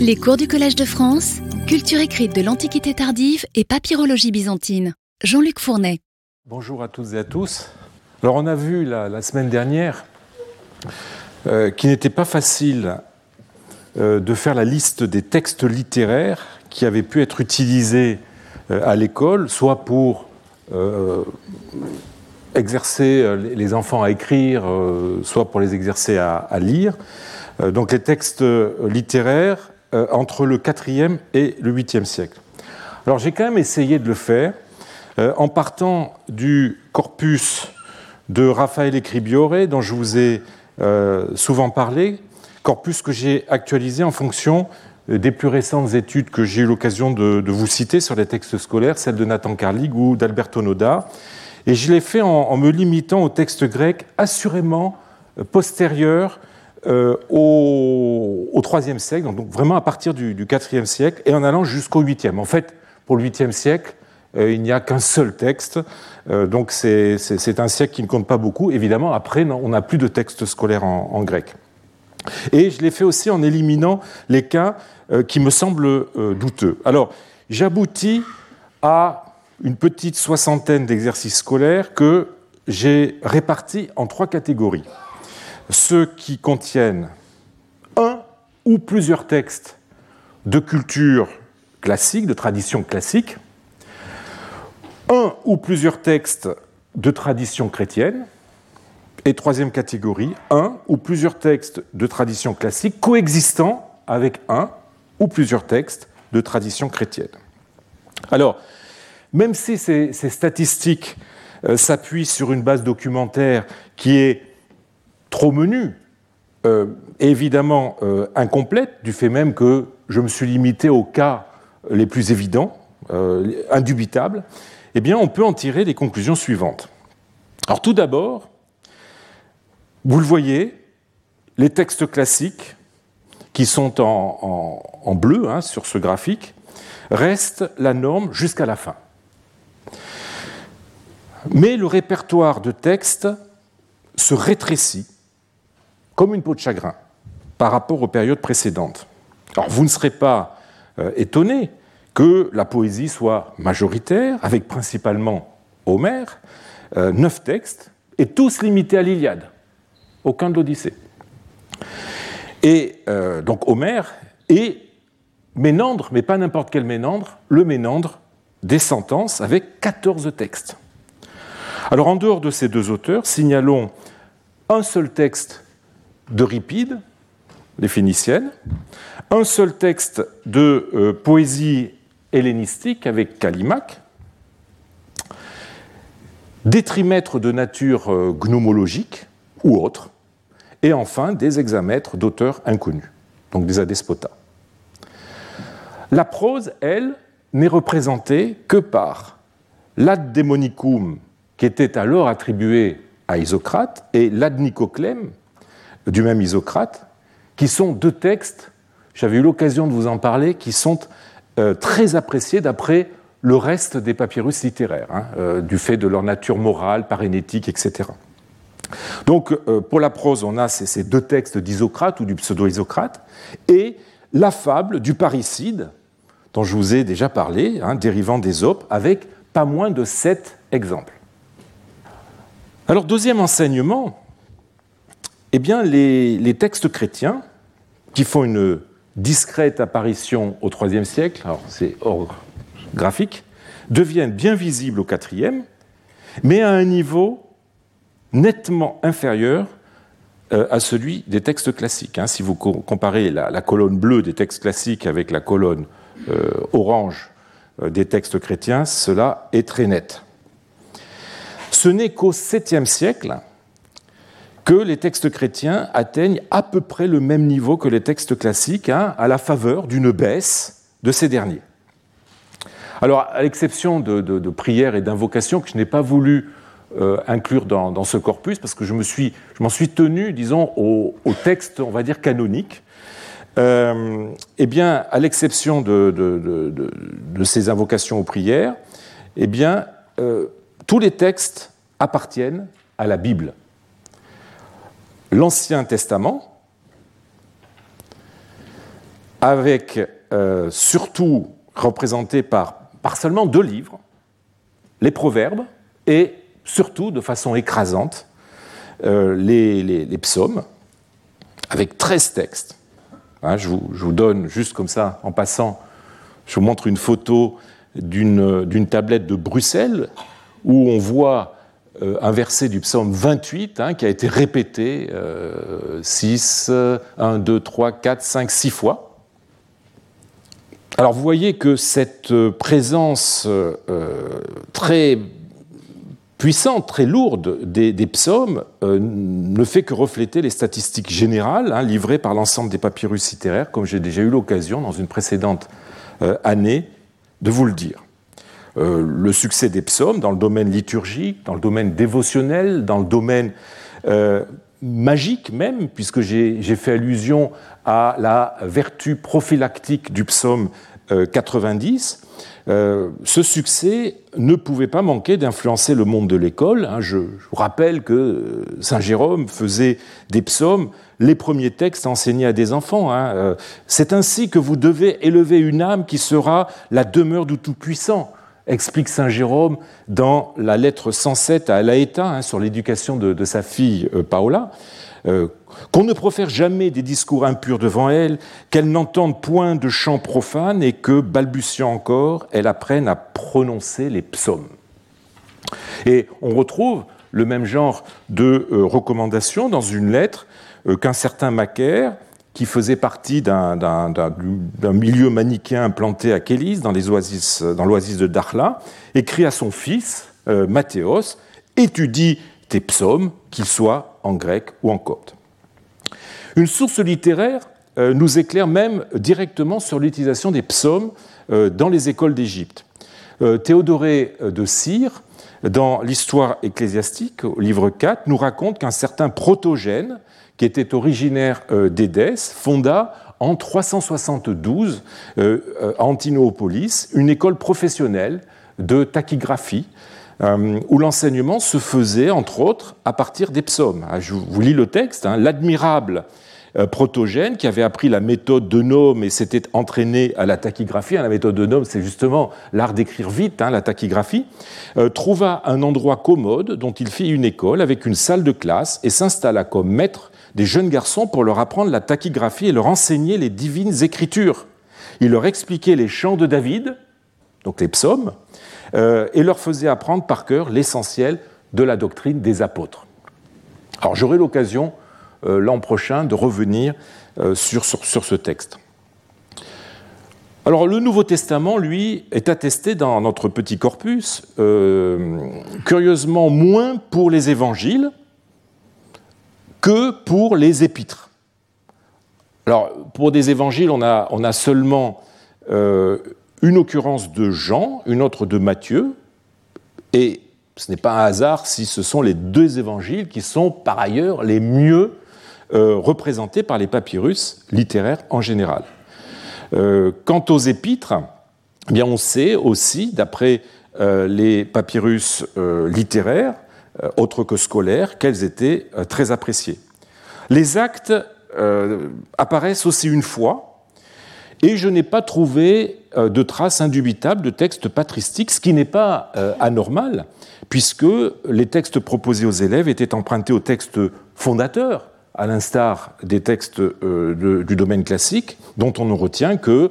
Les cours du Collège de France, culture écrite de l'Antiquité tardive et papyrologie byzantine. Jean-Luc Fournet. Bonjour à toutes et à tous. Alors on a vu la, semaine dernière euh, qu'il n'était pas facile euh, de faire la liste des textes littéraires qui avaient pu être utilisés euh, à l'école, soit pour exercer les enfants à écrire, soit pour les exercer à, à lire. Donc les textes littéraires entre le 4e et le 8e siècle. Alors j'ai quand même essayé de le faire en partant du corpus de Raphaël Ecribiore, dont je vous ai euh, souvent parlé, corpus que j'ai actualisé en fonction euh, des plus récentes études que j'ai eu l'occasion de, vous citer sur les textes scolaires, celles de Nathan Carlig ou d'Alberto Noda. Et je l'ai fait en, me limitant aux textes grecs assurément euh, postérieurs au, IIIe siècle, donc vraiment à partir du, du IVe siècle, et en allant jusqu'au 8e. En fait, pour le 8e siècle, euh, il n'y a qu'un seul texte, euh, donc c'est un siècle qui ne compte pas beaucoup. Évidemment, après, on n'a plus de texte scolaire en, grec. Et je l'ai fait aussi en éliminant les cas qui me semblent douteux. Alors, j'aboutis à une petite soixantaine d'exercices scolaires que j'ai répartis en trois catégories. Ceux qui contiennent un ou plusieurs textes de culture classique, de tradition classique, un ou plusieurs textes de tradition chrétienne, et troisième catégorie, un ou plusieurs textes de tradition classique coexistant avec un ou plusieurs textes de tradition chrétienne. Alors, même si ces, statistiques euh, s'appuient sur une base documentaire qui est trop menue, euh, évidemment euh, incomplète, du fait même que je me suis limité aux cas les plus évidents, indubitables, eh bien, on peut en tirer les conclusions suivantes. Alors, tout d'abord, vous le voyez, les textes classiques, qui sont en, bleu hein, sur ce graphique, restent la norme jusqu'à la fin. Mais le répertoire de textes se rétrécit comme une peau de chagrin par rapport aux périodes précédentes. Alors vous ne serez pas euh, étonné que la poésie soit majoritaire, avec principalement Homère, euh, neuf textes, et tous limités à l'Iliade, aucun de l'Odyssée. Et euh, donc Homère et Ménandre, mais pas n'importe quel Ménandre, le Ménandre des sentences avec 14 textes. Alors en dehors de ces deux auteurs, signalons un seul texte d'Euripide, les Phéniciennes, un seul texte de euh, poésie hellénistique avec Callimaque, des trimètres de nature euh, gnomologique ou autre, et enfin des hexamètres d'auteurs inconnus, donc des adespotas. La prose, elle, n'est représentée que par l'ad démonicum qui était alors attribué à Isocrate et l'ad nicoclem du même Isocrate, qui sont deux textes, j'avais eu l'occasion de vous en parler, qui sont euh, très appréciés d'après le reste des papyrus littéraires, hein, euh, du fait de leur nature morale, parénétique, etc. Donc, euh, pour la prose, on a ces, deux textes d'Isocrate ou du pseudo-Isocrate, et la fable du parricide, dont je vous ai déjà parlé, hein, dérivant d'Ésope, avec pas moins de sept exemples. Alors, deuxième enseignement, eh bien, les, textes chrétiens, qui font une discrète apparition au IIIe siècle, alors c'est hors graphique, deviennent bien visibles au IVe, mais à un niveau nettement inférieur euh, à celui des textes classiques. Hein. Si vous comparez la, colonne bleue des textes classiques avec la colonne euh, orange euh, des textes chrétiens, cela est très net. Ce n'est qu'au 7e siècle que les textes chrétiens atteignent à peu près le même niveau que les textes classiques, hein, à la faveur d'une baisse de ces derniers. Alors, à l'exception de, prières et d'invocations que je n'ai pas voulu euh, inclure dans, ce corpus, parce que je m'en suis, tenu, disons, au, texte, on va dire, canonique, euh, eh bien, à l'exception de, ces invocations aux prières, eh bien, euh, tous les textes appartiennent à la Bible l'Ancien Testament avec euh, surtout représenté par, par seulement deux livres, les proverbes et surtout de façon écrasante euh, les, psaumes, avec 13 textes. Hein, je, vous, donne juste comme ça, en passant, je vous montre une photo d'une tablette de Bruxelles où on voit un verset du psaume 28 hein, qui a été répété 6, 1, 2, 3, 4, 5, 6 fois. Alors vous voyez que cette présence euh, très puissante, très lourde des, psaumes euh, ne fait que refléter les statistiques générales hein, livrées par l'ensemble des papyrus littéraires, comme j'ai déjà eu l'occasion dans une précédente euh, année de vous le dire. Euh, le succès des psaumes dans le domaine liturgique, dans le domaine dévotionnel, dans le domaine magique même, puisque j'ai fait allusion à la vertu prophylactique du psaume 90, euh, ce succès ne pouvait pas manquer d'influencer le monde de l'école. Hein. Je, vous rappelle que euh, Saint Jérôme faisait des psaumes les premiers textes enseignés à des enfants. Hein. Euh, c'est ainsi que vous devez élever une âme qui sera la demeure du Tout-Puissant, explique Saint Jérôme dans la lettre 107 à Alaïta hein, sur l'éducation de, sa fille Paola qu'on ne profère jamais des discours impurs devant elle, qu'elle n'entende point de chants profanes et que, balbutiant encore, elle apprenne à prononcer les psaumes. Et on retrouve le même genre de euh, recommandation dans une lettre euh, qu'un certain Macaire, qui faisait partie d'un milieu manichéen implanté à Kélis, dans l'oasis de Darla, écrit à son fils, euh, Mathéos, étudie tes psaumes, qu'ils soient en grec ou en copte. Une source littéraire euh, nous éclaire même directement sur l'utilisation des psaumes euh, dans les écoles d'Égypte. Euh, Théodoré de Cyr, dans l'histoire ecclésiastique, au livre 4, nous raconte qu'un certain Protogène, qui était originaire d'Édesse, fonda en 372 à Antinopolis une école professionnelle de tachygraphie où l'enseignement se faisait, entre autres, à partir des psaumes. Ah, je vous lis le texte. Hein. L'admirable euh, protogène qui avait appris la méthode de Nome et s'était entraîné à la tachygraphie. Hein, la méthode de Nome, c'est justement l'art d'écrire vite, hein, la tachygraphie. Euh, trouva un endroit commode dont il fit une école avec une salle de classe et s'installa comme maître des jeunes garçons pour leur apprendre la tachygraphie et leur enseigner les divines écritures. Il leur expliquait les chants de David, donc les psaumes, euh, et leur faisait apprendre par cœur l'essentiel de la doctrine des apôtres. Alors j'aurai l'occasion euh, l'an prochain de revenir euh, sur, ce texte. Alors le Nouveau Testament, lui, est attesté dans notre petit corpus, curieusement moins pour les évangiles que pour les épîtres. Alors pour des évangiles, on a, seulement une occurrence de Jean, une autre de Matthieu, et ce n'est pas un hasard si ce sont les deux évangiles qui sont par ailleurs les mieux euh, représentés par les papyrus littéraires en général. Euh, quant aux épîtres, eh bien on sait aussi, d'après euh, les papyrus littéraires, autres que scolaires, qu'elles étaient très appréciées. Les actes apparaissent aussi une fois, et je n'ai pas trouvé de traces indubitables de textes patristiques, ce qui n'est pas anormal, puisque les textes proposés aux élèves étaient empruntés aux textes fondateurs à l'instar des textes euh, du domaine classique, dont on ne retient que, euh,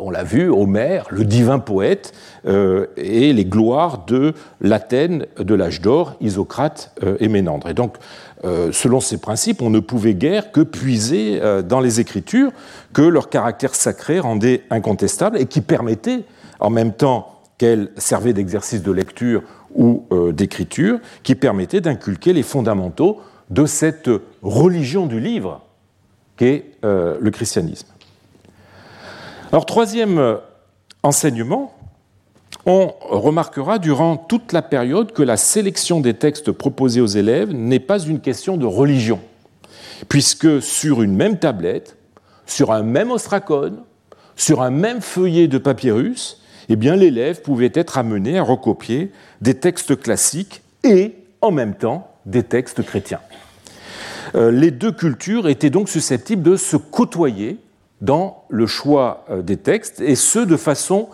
on l'a vu, Homère, le divin poète, euh, et les gloires de l'Athènes de l'âge d'or, Isocrate et Ménandre. Et donc, selon ces principes, on ne pouvait guère que puiser dans les Écritures que leur caractère sacré rendait incontestable et qui permettait, en même temps qu'elles servaient d'exercice de lecture ou d'écriture, qui permettait d'inculquer les fondamentaux de cette religion du livre qu'est euh, le christianisme. Alors, troisième enseignement, on remarquera durant toute la période que la sélection des textes proposés aux élèves n'est pas une question de religion, puisque sur une même tablette, sur un même ostracone, sur un même feuillet de papyrus, eh bien l'élève pouvait être amené à recopier des textes classiques et en même temps des textes chrétiens. Euh, les deux cultures étaient donc susceptibles de se côtoyer dans le choix euh, des textes, et ce de façon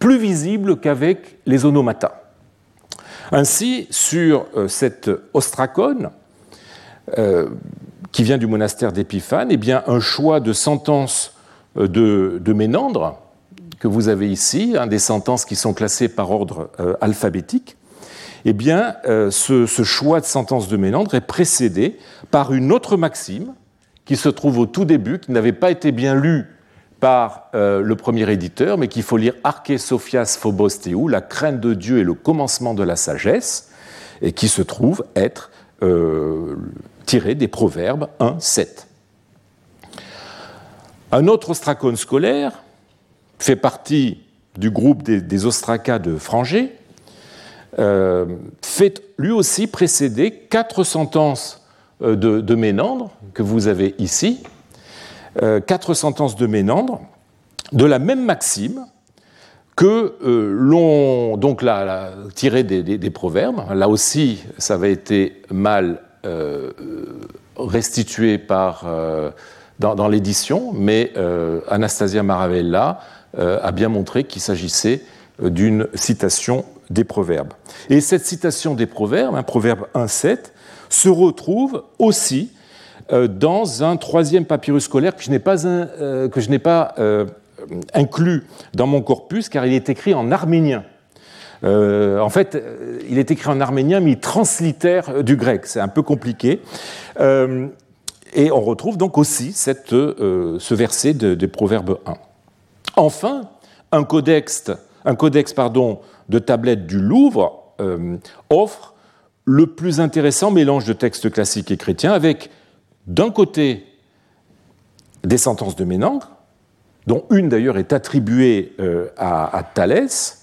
plus visible qu'avec les onomata. Ainsi, sur euh, cette ostracone, euh, qui vient du monastère d'Épiphane, eh un choix de sentences de, Ménandre, que vous avez ici, des sentences qui sont classées par ordre alphabétique, eh bien, ce, ce, choix de sentences de Ménandre est précédé par une autre maxime qui se trouve au tout début, qui n'avait pas été bien lu par euh, le premier éditeur, mais qu'il faut lire Arche Sophias Phobos Théou, la crainte de Dieu et le commencement de la sagesse, et qui se trouve être euh, tiré des Proverbes 1, 7. Un autre ostracone scolaire fait partie du groupe des, ostracas de Frangé, euh, fait lui aussi précéder quatre sentences euh, de, Ménandre, que vous avez ici, euh, quatre sentences de Ménandre, de la même maxime que euh, l'on donc là, tiré des, proverbes. Là aussi, ça avait été mal restitué par, dans, l'édition, mais Anastasia Maravella a bien montré qu'il s'agissait d'une citation des proverbes. Et cette citation des proverbes, un proverbe 1.7, se retrouve aussi euh, dans un troisième papyrus scolaire que je n'ai pas, euh, euh, inclus dans mon corpus, car il est écrit en arménien. en fait, il est écrit en arménien, mais il translitère du grec. C'est un peu compliqué. et on retrouve donc aussi ce verset de, de, Proverbe 1. Enfin, un codex, un codex pardon, de tablettes du Louvre offre le plus intéressant mélange de textes classiques et chrétiens avec, d'un côté, des sentences de Ménandre, dont une d'ailleurs est attribuée euh, à, Thalès,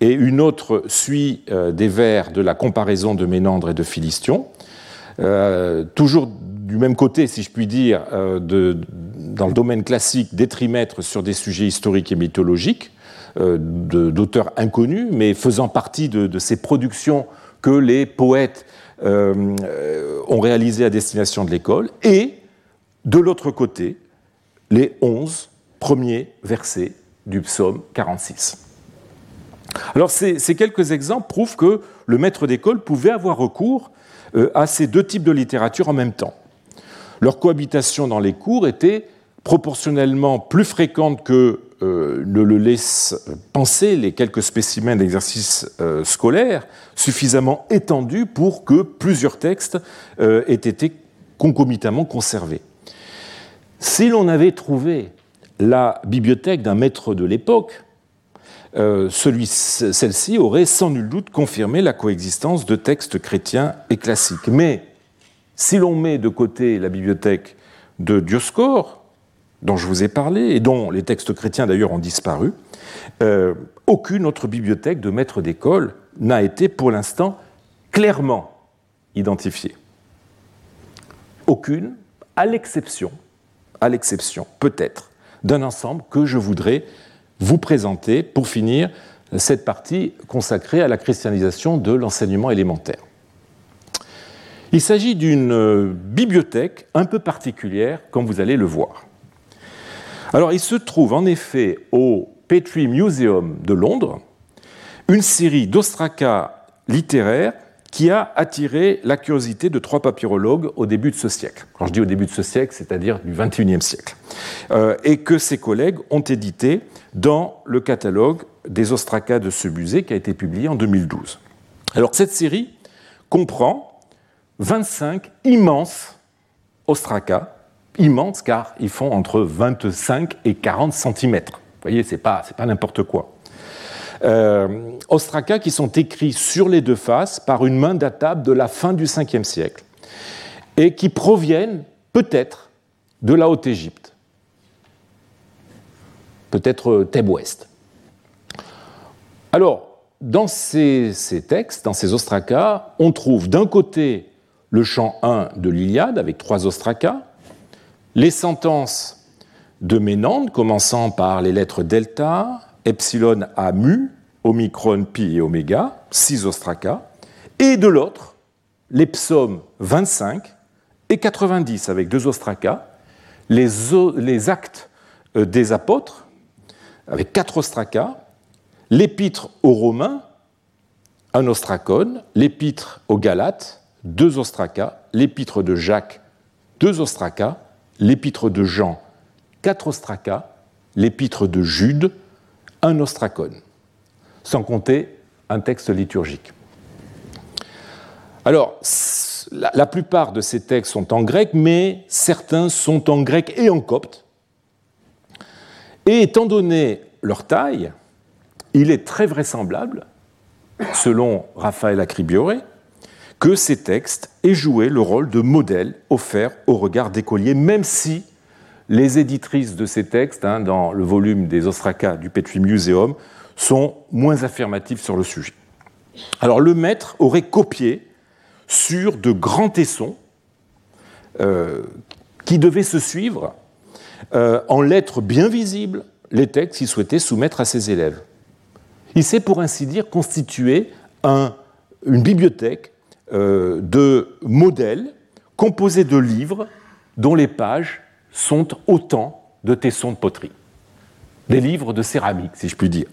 et une autre suit euh, des vers de la comparaison de Ménandre et de Philistion, euh, toujours du même côté, si je puis dire, dans le domaine classique, des trimètres sur des sujets historiques et mythologiques, d'auteurs inconnus, mais faisant partie de, de ces productions que les poètes euh, ont réalisé à destination de l'école, et de l'autre côté, les onze premiers versets du psaume 46. Alors ces, quelques exemples prouvent que le maître d'école pouvait avoir recours euh, à ces deux types de littérature en même temps. Leur cohabitation dans les cours était proportionnellement plus fréquente que euh, ne le laisse penser les quelques spécimens d'exercices euh, scolaires suffisamment étendus pour que plusieurs textes euh, aient été concomitamment conservés. Si l'on avait trouvé la bibliothèque d'un maître de l'époque, celle-ci aurait sans nul doute confirmé la coexistence de textes chrétiens et classiques. Mais si l'on met de côté la bibliothèque de Dioscore, dont je vous ai parlé, et dont les textes chrétiens d'ailleurs ont disparu, euh, aucune autre bibliothèque de maître d'école n'a été pour l'instant clairement identifiée. Aucune, à l'exception, à l'exception peut-être, d'un ensemble que je voudrais vous présenter pour finir cette partie consacrée à la christianisation de l'enseignement élémentaire. Il s'agit d'une bibliothèque un peu particulière, comme vous allez le voir. Alors, il se trouve en effet au Petrie Museum de Londres une série d'ostracas littéraires qui a attiré la curiosité de trois papyrologues au début de ce siècle. Quand je dis au début de ce siècle, c'est-à-dire du XXIe siècle. Euh, et que ses collègues ont édité dans le catalogue des ostracas de ce musée qui a été publié en 2012. Alors cette série comprend 25 immenses ostracas immenses car ils font entre 25 et 40 cm. Vous voyez, ce n'est pas, pas n'importe quoi. Euh, qui sont écrits sur les deux faces par une main datable de la fin du 5e siècle et qui proviennent peut-être de la Haute-Égypte, peut-être Thèbes ouest. Alors, dans ces, ces, textes, dans ces ostracas, on trouve d'un côté le chant 1 de l'Iliade avec trois ostracas, les sentences de Ménande, commençant par les lettres delta, epsilon à mu, omicron, pi et oméga, six ostracas, et de l'autre, les psaumes 25 et 90 avec deux ostracas, les, actes des apôtres, avec quatre ostracas, l'épître aux Romains, un ostracone, l'épître aux Galates, deux ostracas, l'épître de Jacques, deux ostracas, l'épître de Jean, quatre ostracas, l'épître de Jude, un ostracone, sans compter un texte liturgique. Alors, la, plupart de ces textes sont en grec, mais certains sont en grec et en copte. Et étant donné leur taille, il est très vraisemblable, selon Raphaël Acribiore, que ces textes aient joué le rôle de modèle offert au regard d'écoliers, même si les éditrices de ces textes, hein, dans le volume des Ostracas du Petri Museum, sont moins affirmatives sur le sujet. Alors le maître aurait copié sur de grands tessons euh, qui devaient se suivre euh, en lettres bien visibles les textes qu'il souhaitait soumettre à ses élèves. Il s'est pour ainsi dire constitué une bibliothèque euh, de modèles composés de livres dont les pages sont autant de tessons de poterie. Des livres de céramique, si je puis dire.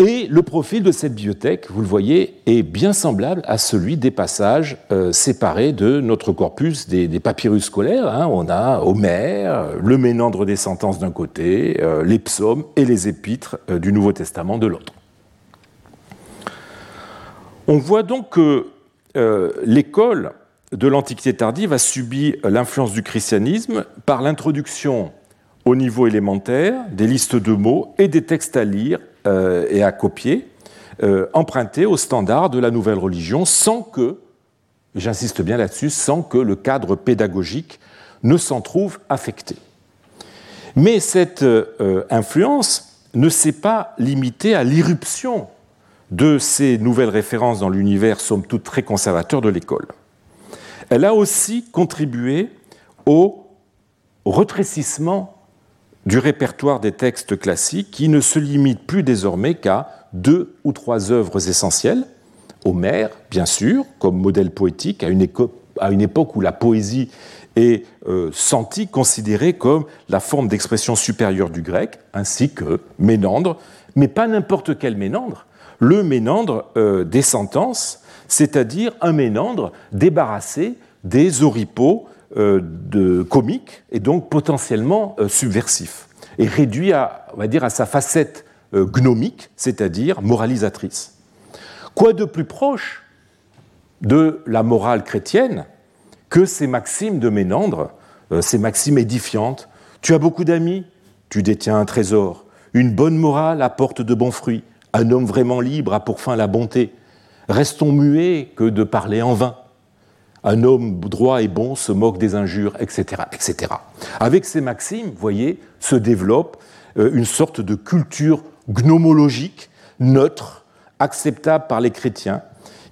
Et le profil de cette bibliothèque, vous le voyez, est bien semblable à celui des passages euh, séparés de notre corpus des, papyrus scolaires. Hein. On a Homère, le ménandre des sentences d'un côté, euh, les psaumes et les épîtres du Nouveau Testament de l'autre. On voit donc que euh, l'école de l'Antiquité tardive a subi l'influence du christianisme par l'introduction au niveau élémentaire des listes de mots et des textes à lire euh, et à copier, euh, empruntés aux standards de la nouvelle religion, sans que, j'insiste bien là-dessus, sans que le cadre pédagogique ne s'en trouve affecté. Mais cette influence ne s'est pas limitée à l'irruption de ces nouvelles références dans l'univers, somme toute très conservateur de l'école. Elle a aussi contribué au retrécissement du répertoire des textes classiques qui ne se limite plus désormais qu'à deux ou trois œuvres essentielles. Homère, bien sûr, comme modèle poétique, à une, époque où la poésie est euh, sentie, considérée comme la forme d'expression supérieure du grec, ainsi que Ménandre, mais pas n'importe quel Ménandre, le ménandre euh, des sentences, c'est-à-dire un ménandre débarrassé des oripeaux euh, comiques et donc potentiellement euh, subversif, et réduit à, à sa facette gnomique, c'est-à-dire moralisatrice. Quoi de plus proche de la morale chrétienne que ces maximes de Ménandre, ces maximes édifiantes? Tu as beaucoup d'amis, tu détiens un trésor, une bonne morale apporte de bons fruits, un homme vraiment libre a pour fin la bonté. Restons muets que de parler en vain. Un homme droit et bon se moque des injures, etc. etc. Avec ces maximes, voyez, se développe euh, une sorte de culture gnomologique, neutre, acceptable par les chrétiens,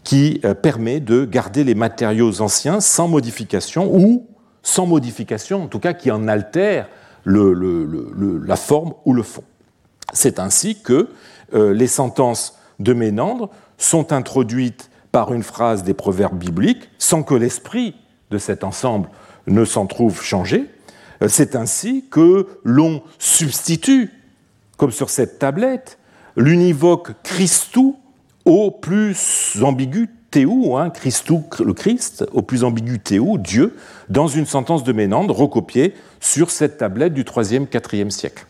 qui euh, permet de garder les matériaux anciens sans modification, ou sans modification, en tout cas qui en altère la forme ou le fond. C'est ainsi que euh, les sentences de Ménandre sont introduites par une phrase des proverbes bibliques sans que l'esprit de cet ensemble ne s'en trouve changé. Euh, c'est ainsi que l'on substitue, comme sur cette tablette, l'univoque Christou au plus ambigu Théou, hein, Christou, le Christ, au plus ambigu Théou, Dieu, dans une sentence de Ménandre recopiée sur cette tablette du 3e, 4e siècle.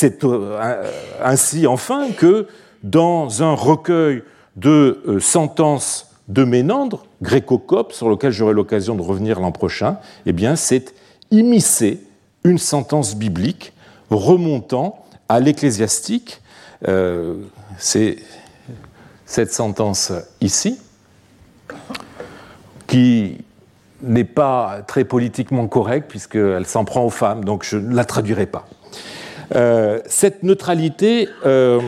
C'est euh, ainsi enfin que dans un recueil de euh, sentences de Ménandre, gréco-cope, sur lequel j'aurai l'occasion de revenir l'an prochain, eh bien, c'est immiscer une sentence biblique remontant à l'ecclésiastique. Euh, c'est cette sentence ici, qui n'est pas très politiquement correcte puisqu'elle s'en prend aux femmes, donc je ne la traduirai pas. Euh, cette neutralité euh,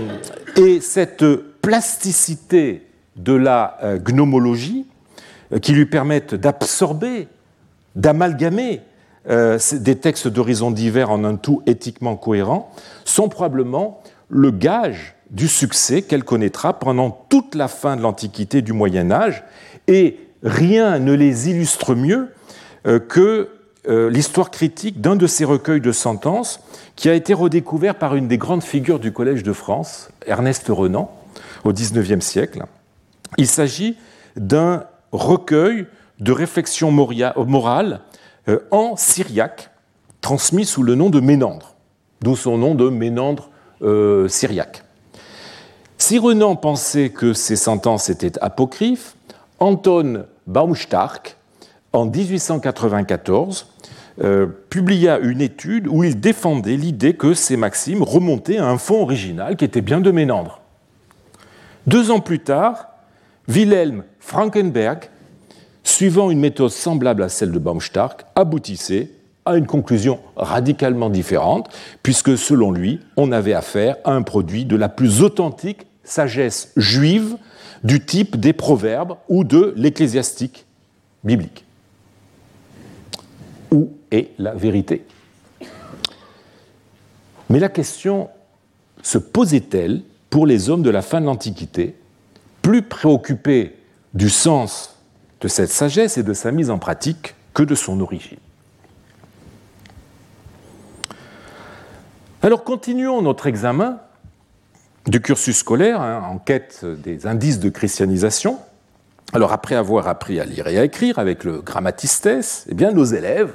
et cette plasticité de la euh, gnomologie qui lui permettent d'absorber, d'amalgamer des textes d'horizons divers en un tout éthiquement cohérent sont probablement le gage du succès qu'elle connaîtra pendant toute la fin de l'Antiquité du Moyen Âge, et rien ne les illustre mieux que euh, l'histoire critique d'un de ces recueils de sentences qui a été redécouvert par une des grandes figures du Collège de France, Ernest Renan, au XIXe siècle. Il s'agit d'un recueil de réflexions morales euh, en syriaque, transmis sous le nom de Ménandre, d'où son nom de Ménandre euh, syriaque. Si Renan pensait que ces sentences étaient apocryphes, Anton Baumstark, en 1894, euh, publia une étude où il défendait l'idée que ces maximes remontaient à un fond original qui était bien de Ménandre. Deux ans plus tard, Wilhelm Frankenberg, suivant une méthode semblable à celle de Baumstark, aboutissait à une conclusion radicalement différente, puisque selon lui, on avait affaire à un produit de la plus authentique sagesse juive du type des proverbes ou de l'ecclésiastique biblique. Où est la vérité Mais la question se posait-elle pour les hommes de la fin de l'Antiquité, plus préoccupés du sens de cette sagesse et de sa mise en pratique que de son origine? Alors continuons notre examen du cursus scolaire hein, en quête des indices de christianisation. Alors après avoir appris à lire et à écrire avec le grammatistes, eh bien nos élèves,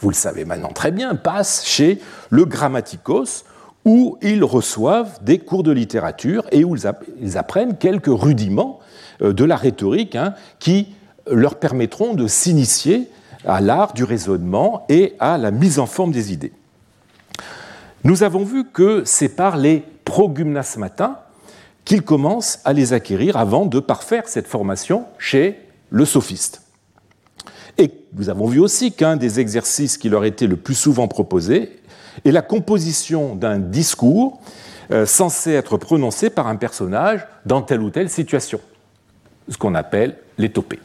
vous le savez maintenant très bien, passent chez le grammaticos où ils reçoivent des cours de littérature et où ils apprennent quelques rudiments euh, de la rhétorique hein, qui leur permettront de s'initier à l'art du raisonnement et à la mise en forme des idées. Nous avons vu que c'est par les progymnasmata qu'ils commencent à les acquérir avant de parfaire cette formation chez le sophiste. Et nous avons vu aussi qu'un des exercices qui leur était le plus souvent proposé est la composition d'un discours euh, censé être prononcé par un personnage dans telle ou telle situation, ce qu'on appelle l'étopée.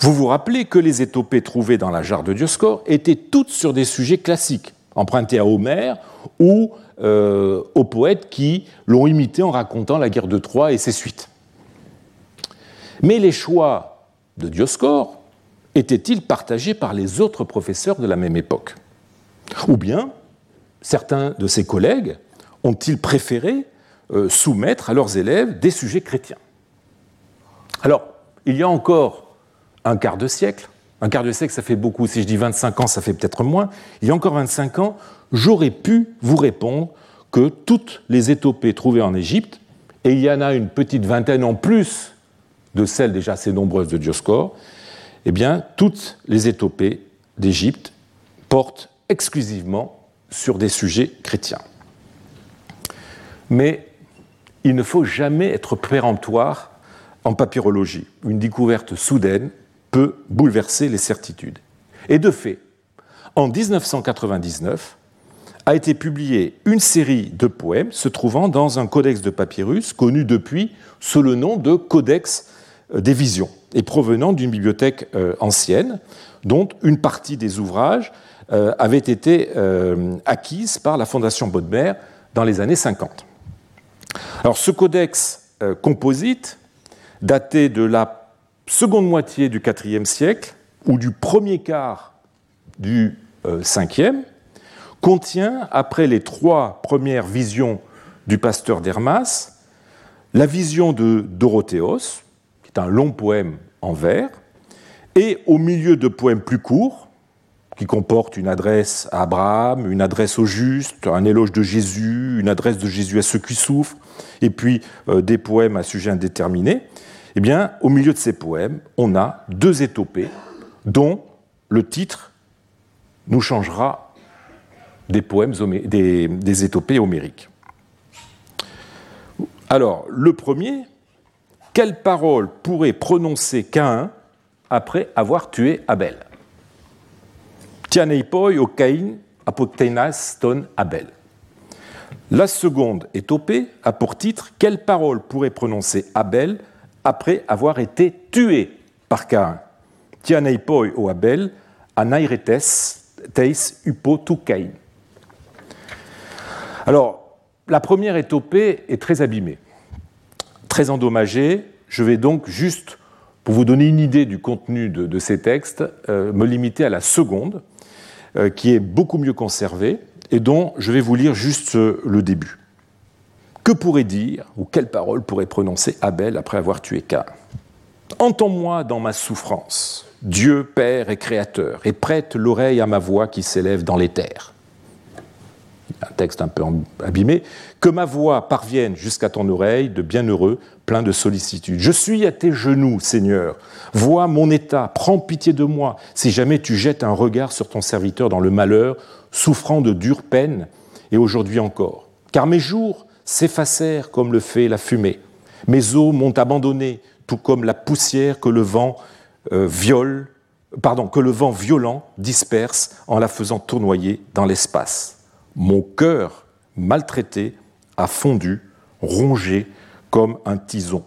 Vous vous rappelez que les étopées trouvées dans la jarre de Dioscore étaient toutes sur des sujets classiques, empruntés à Homère ou euh, aux poètes qui l'ont imité en racontant la guerre de Troie et ses suites. Mais les choix de Dioscore étaient-ils partagés par les autres professeurs de la même époque? Ou bien certains de ses collègues ont-ils préféré euh, soumettre à leurs élèves des sujets chrétiens? Alors, il y a encore un quart de siècle, un quart de siècle, ça fait beaucoup. Si je dis 25 ans, ça fait peut-être moins. Il y a encore 25 ans, j'aurais pu vous répondre que toutes les étopées trouvées en Égypte, et il y en a une petite vingtaine en plus de celles déjà assez nombreuses de Dioscore, eh bien, toutes les étopées d'Égypte portent exclusivement sur des sujets chrétiens. Mais il ne faut jamais être péremptoire en papyrologie. Une découverte soudaine peut bouleverser les certitudes. Et de fait, en 1999, a été publiée une série de poèmes se trouvant dans un codex de papyrus connu depuis sous le nom de Codex des Visions et provenant d'une bibliothèque euh, ancienne dont une partie des ouvrages euh, avait été euh, acquise par la Fondation Bodmer dans les années 50. Alors ce codex composite, daté de la seconde moitié du IVe siècle ou du premier quart du cinquième, contient, après les trois premières visions du pasteur d'Hermas, la vision de Dorothéos, un long poème en vers, et au milieu de poèmes plus courts, qui comportent une adresse à Abraham, une adresse au juste, un éloge de Jésus, une adresse de Jésus à ceux qui souffrent, et puis euh, des poèmes à sujet indéterminé, eh bien, au milieu de ces poèmes, on a deux étopées dont le titre nous changera des poèmes, des étopées homériques. Alors, le premier, quelle parole pourrait prononcer Caïn après avoir tué Abel? O ton Abel. La seconde étopée a pour titre Quelle parole pourrait prononcer Abel après avoir été tué par Caïn? O Abel, anairetes teis upo tu Caïn. Alors, la première étopée est très abîmée, très endommagée. Je vais donc juste pour vous donner une idée du contenu de, ces textes, euh, me limiter à la seconde, euh, qui est beaucoup mieux conservée et dont je vais vous lire juste le début. Que pourrait dire, ou quelle parole pourrait prononcer Abel après avoir tué Cain Entends-moi dans ma souffrance, Dieu Père et Créateur, et prête l'oreille à ma voix qui s'élève dans les terres un texte un peu abîmé, que ma voix parvienne jusqu'à ton oreille de bienheureux, plein de sollicitude. Je suis à tes genoux, Seigneur. Vois mon état, prends pitié de moi, si jamais tu jettes un regard sur ton serviteur dans le malheur, souffrant de dures peines, et aujourd'hui encore. Car mes jours s'effacèrent comme le fait la fumée. Mes os m'ont abandonné, tout comme la poussière que le vent euh, que le vent violent disperse en la faisant tournoyer dans l'espace. Mon cœur, maltraité, a fondu, rongé comme un tison.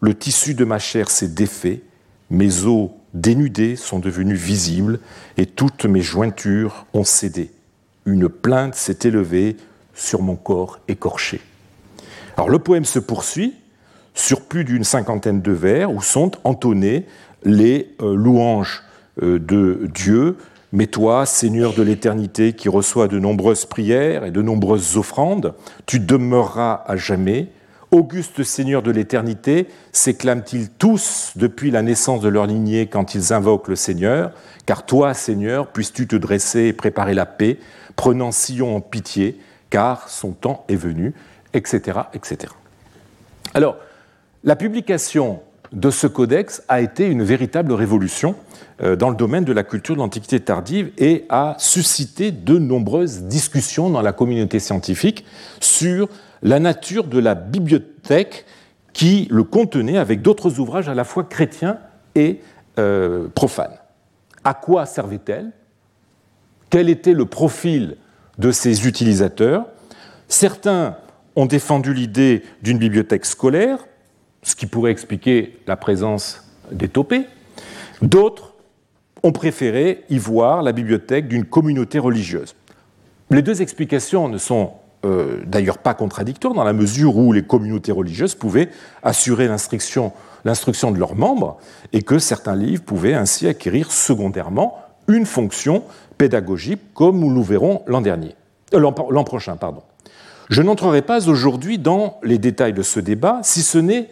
Le tissu de ma chair s'est défait, mes os dénudés sont devenus visibles et toutes mes jointures ont cédé. Une plainte s'est élevée sur mon corps écorché. Alors le poème se poursuit sur plus d'une cinquantaine de vers où sont entonnés les euh, louanges euh, de Dieu mais toi, Seigneur de l'éternité, qui reçois de nombreuses prières et de nombreuses offrandes, tu demeureras à jamais. Auguste Seigneur de l'éternité, s'éclament-ils tous depuis la naissance de leur lignée quand ils invoquent le Seigneur? Car toi, Seigneur, puisses-tu te dresser et préparer la paix, prenant Sion en pitié, car son temps est venu, etc. etc. Alors, la publication de ce codex a été une véritable révolution euh, dans le domaine de la culture de l'Antiquité tardive et a suscité de nombreuses discussions dans la communauté scientifique sur la nature de la bibliothèque qui le contenait avec d'autres ouvrages à la fois chrétiens et euh, profanes. À quoi servait-elle? Quel était le profil de ses utilisateurs? Certains ont défendu l'idée d'une bibliothèque scolaire, ce qui pourrait expliquer la présence des topés. D'autres ont préféré y voir la bibliothèque d'une communauté religieuse. Les deux explications ne sont euh, d'ailleurs pas contradictoires dans la mesure où les communautés religieuses pouvaient assurer l'instruction, de leurs membres et que certains livres pouvaient ainsi acquérir secondairement une fonction pédagogique comme nous le verrons l'an dernier, euh, l'an prochain. Pardon. Je n'entrerai pas aujourd'hui dans les détails de ce débat, si ce n'est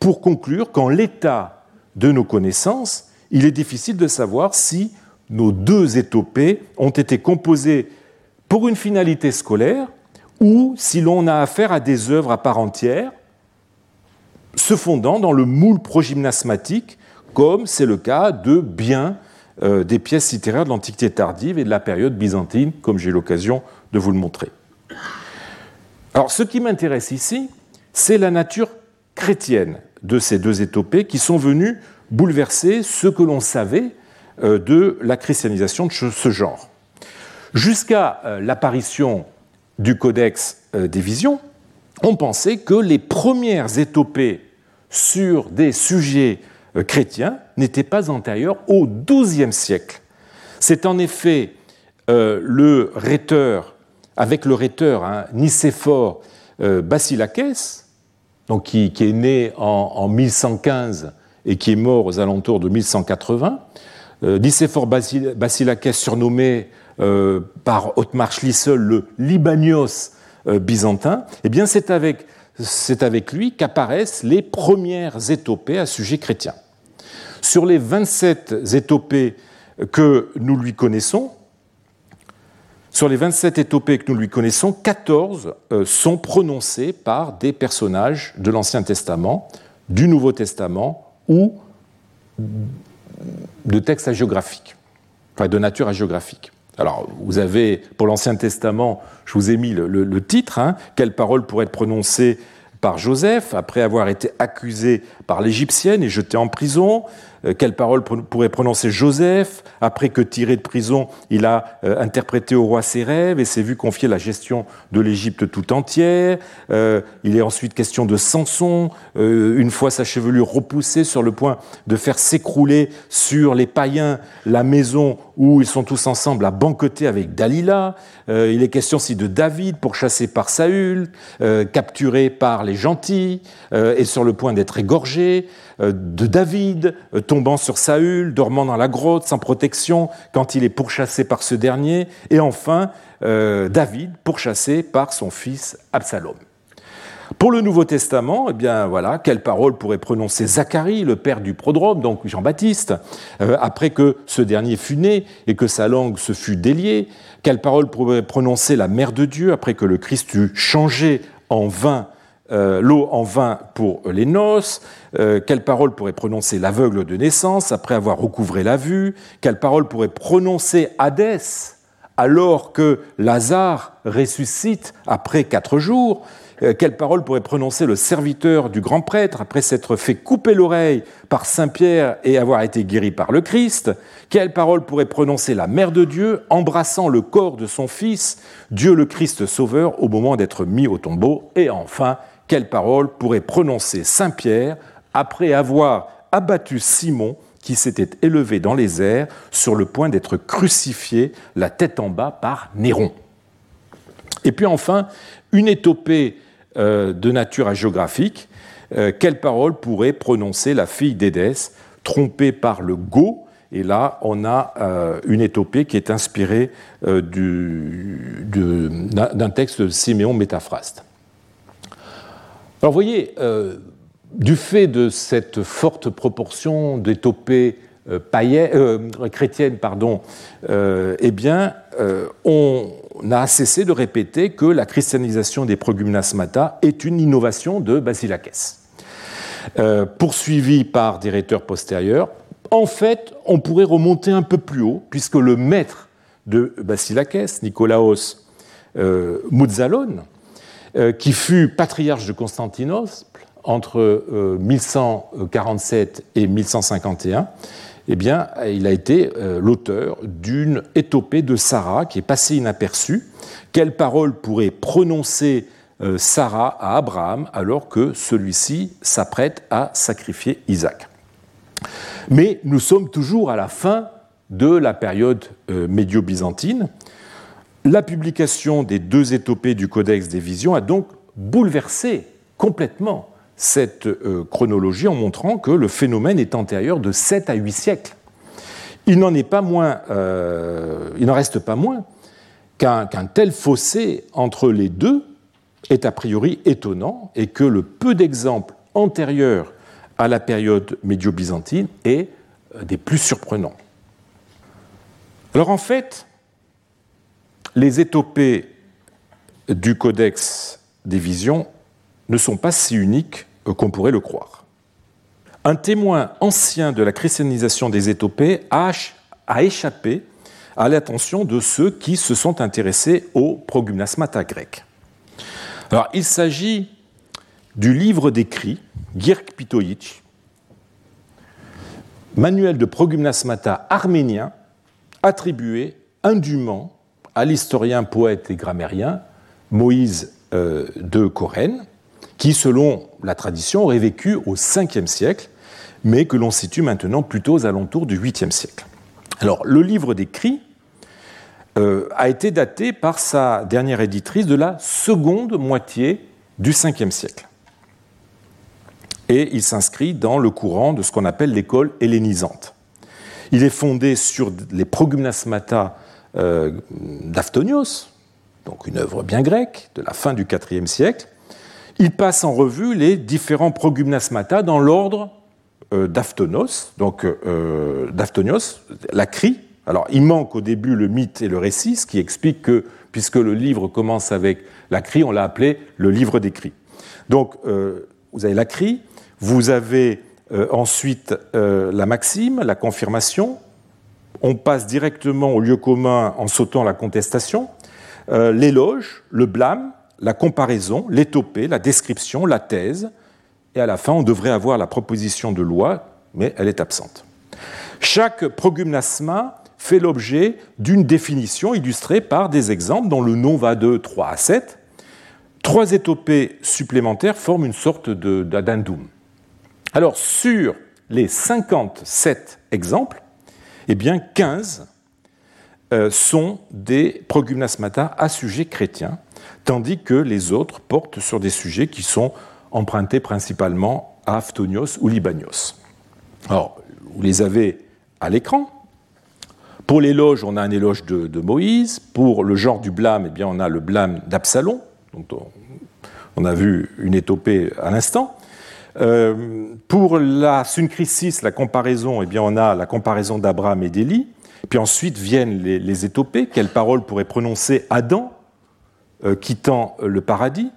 pour conclure qu'en l'état de nos connaissances, il est difficile de savoir si nos deux étopées ont été composées pour une finalité scolaire ou si l'on a affaire à des œuvres à part entière, se fondant dans le moule progymnasmatique, comme c'est le cas de bien euh, des pièces littéraires de l'Antiquité tardive et de la période byzantine, comme j'ai l'occasion de vous le montrer. Alors, ce qui m'intéresse ici, c'est la nature chrétienne de ces deux étopées qui sont venues bouleverser ce que l'on savait euh, de la christianisation de ce genre. Jusqu'à euh, l'apparition du Codex euh, des visions, on pensait que les premières étopées sur des sujets chrétiens n'étaient pas antérieures au XIIe siècle. C'est en effet le rhéteur, avec le rhéteur hein, Nicéphore Basilakès, donc qui, est né en, 1115 et qui est mort aux alentours de 1180. Euh, Nicéphore Basilakès, surnommé euh, par Otmar Schlissel le Libanios euh, byzantin, eh bien c'est avec, avec lui qu'apparaissent les premières étopées à sujet chrétien. Sur les 27 étopées que nous lui connaissons, sur les 27 étopées que nous lui connaissons, 14 euh, sont prononcées par des personnages de l'Ancien Testament, du Nouveau Testament ou de textes hagiographiques, enfin de nature hagiographique. Alors, vous avez, pour l'Ancien Testament, je vous ai mis le, titre, hein, Quelle parole pourrait être prononcée par Joseph après avoir été accusé par l'Égyptienne et jeté en prison euh, quelle parole pourrait prononcer Joseph? Après que tiré de prison, il a euh, interprété au roi ses rêves et s'est vu confier la gestion de l'Égypte tout entière. Euh, il est ensuite question de Samson, une fois sa chevelure repoussée sur le point de faire s'écrouler sur les païens la maison où ils sont tous ensemble à banqueter avec Dalila. il est question aussi de David pourchassé par Saül, capturé par les gentils et sur le point d'être égorgé. Euh, de David euh, tombant sur Saül, dormant dans la grotte sans protection quand il est pourchassé par ce dernier, et enfin euh, David pourchassé par son fils Absalom. Pour le Nouveau Testament, eh bien voilà, quelle parole pourrait prononcer Zacharie, le père du prodrome, donc Jean-Baptiste, après que ce dernier fut né et que sa langue se fut déliée? Quelle parole pourrait prononcer la mère de Dieu après que le Christ eut changé en vin euh, l'eau en vin pour les noces, euh, quelle parole pourrait prononcer l'aveugle de naissance après avoir recouvré la vue, quelle parole pourrait prononcer Hadès alors que Lazare ressuscite après quatre jours, euh, quelle parole pourrait prononcer le serviteur du grand prêtre après s'être fait couper l'oreille par Saint Pierre et avoir été guéri par le Christ? Quelle parole pourrait prononcer la Mère de Dieu embrassant le corps de son Fils, Dieu le Christ Sauveur, au moment d'être mis au tombeau? Et enfin, quelle parole pourrait prononcer Saint Pierre après avoir abattu Simon qui s'était élevé dans les airs sur le point d'être crucifié la tête en bas par Néron. Et puis enfin, une étopée euh, de nature géographique. Euh, quelle parole pourrait prononcer la fille d'Édès, trompée par le Go Et là, on a euh, une étopée qui est inspirée d'un texte de Siméon Métaphraste. Alors vous voyez, euh, du fait de cette forte proportion d'étopées euh, euh, chrétiennes, pardon, eh bien, on a cessé de répéter que la christianisation des progymnasmata est une innovation de Basilakès. poursuivi par des rhéteurs postérieurs, en fait, on pourrait remonter un peu plus haut, puisque le maître de Basilakès, Nicolaos Moutzalone, euh, qui fut patriarche de Constantinople entre 1147 euh, et 1151, eh il a été euh, l'auteur d'une étopée de Sarah qui est passée inaperçue. Quelle parole pourrait prononcer Sarah à Abraham alors que celui-ci s'apprête à sacrifier Isaac? Mais nous sommes toujours à la fin de la période médio-byzantine. La publication des deux étopées du Codex des Visions a donc bouleversé complètement cette euh, chronologie en montrant que le phénomène est antérieur de 7 à 8 siècles. Il n'en est pas moins, euh, il n'en reste pas moins qu'un tel fossé entre les deux est a priori étonnant et que le peu d'exemples antérieurs à la période médio-byzantine est euh, des plus surprenants. Alors en fait, les étopées du Codex des visions ne sont pas si uniques qu'on pourrait le croire. Un témoin ancien de la christianisation des étopées a, échappé à l'attention de ceux qui se sont intéressés au progymnasmata grec. Alors, il s'agit du livre d'écrit Girk Pitoïch, manuel de progymnasmata arménien attribué indûment à l'historien, poète et grammairien Moïse euh, de Corène, qui, selon la tradition, aurait vécu au 5e siècle, mais que l'on situe maintenant plutôt aux alentours du 8e siècle. Alors, le livre des euh, a été daté par sa dernière éditrice de la seconde moitié du 5e siècle. Et il s'inscrit dans le courant de ce qu'on appelle l'école hellénisante. Il est fondé sur les progymnasmata euh, d'Aftonios, donc une œuvre bien grecque de la fin du IVe siècle. Il passe en revue les différents progymnasmata dans l'ordre euh, d'Aftonos, donc euh, d'Aftonios, la crie. Alors, il manque au début le mythe et le récit, ce qui explique que, puisque le livre commence avec la crie, on l'a appelé le livre des. Donc, vous avez la crie, vous avez ensuite la maxime, la confirmation, on passe directement au lieu commun en sautant la contestation, euh, l'éloge, le blâme, la comparaison, l'étopée, la description, la thèse, et à la fin, on devrait avoir la proposition de loi, mais elle est absente. Chaque progymnasma fait l'objet d'une définition illustrée par des exemples dont le nom va de 3 à 7. Trois étopées supplémentaires forment une sorte d'addendum. Alors, sur les 57 exemples, eh bien 15 euh, sont des progymnasmata à sujet chrétien, tandis que les autres portent sur des sujets qui sont empruntés principalement à Aftonios ou Libanios. Alors, vous les avez à l'écran. Pour l'éloge, on a un éloge de, Moïse. Pour le genre du blâme, eh bien, on a le blâme d'Absalom. On a vu une étopée à l'instant. Euh, pour la syncrisis, la comparaison, eh bien, on a la comparaison d'Abraham et d'Élie. Puis ensuite viennent les, étopées. Quelle parole pourrait prononcer Adam euh, quittant le paradis?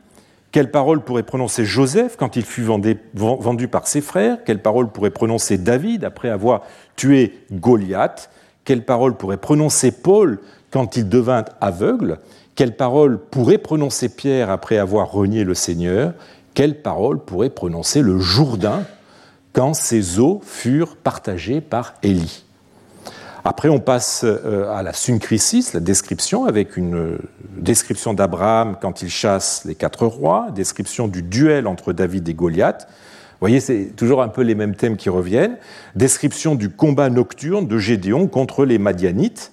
Quelle parole pourrait prononcer Joseph quand il fut vendu par ses frères? Quelle parole pourrait prononcer David après avoir tué Goliath? Quelle parole pourrait prononcer Paul quand il devint aveugle? Quelle parole pourrait prononcer Pierre après avoir renié le Seigneur? Quelle parole pourrait prononcer le Jourdain quand ses eaux furent partagées par Élie après, on passe euh, à la syncrisis, la description, avec une description d'Abraham quand il chasse les quatre rois, description du duel entre David et Goliath, vous voyez, c'est toujours un peu les mêmes thèmes qui reviennent. Description du combat nocturne de Gédéon contre les Madianites.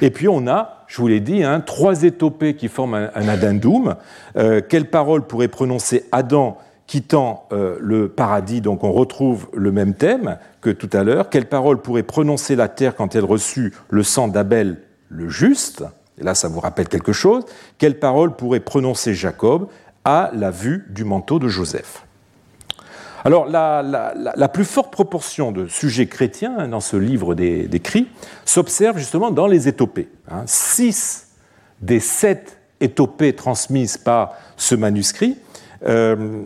Et puis on a, je vous l'ai dit, hein, trois étopées qui forment un, addendum. Euh, quelle parole pourrait prononcer Adam quittant euh, le paradis? Donc on retrouve le même thème que tout à l'heure. Quelle parole pourrait prononcer la terre quand elle reçut le sang d'Abel le juste? Et là, ça vous rappelle quelque chose. Quelle parole pourrait prononcer Jacob à la vue du manteau de Joseph? Alors, la, plus forte proportion de sujets chrétiens dans ce livre des, cris s'observe justement dans les étopées. Hein. Six des sept étopées transmises par ce manuscrit euh,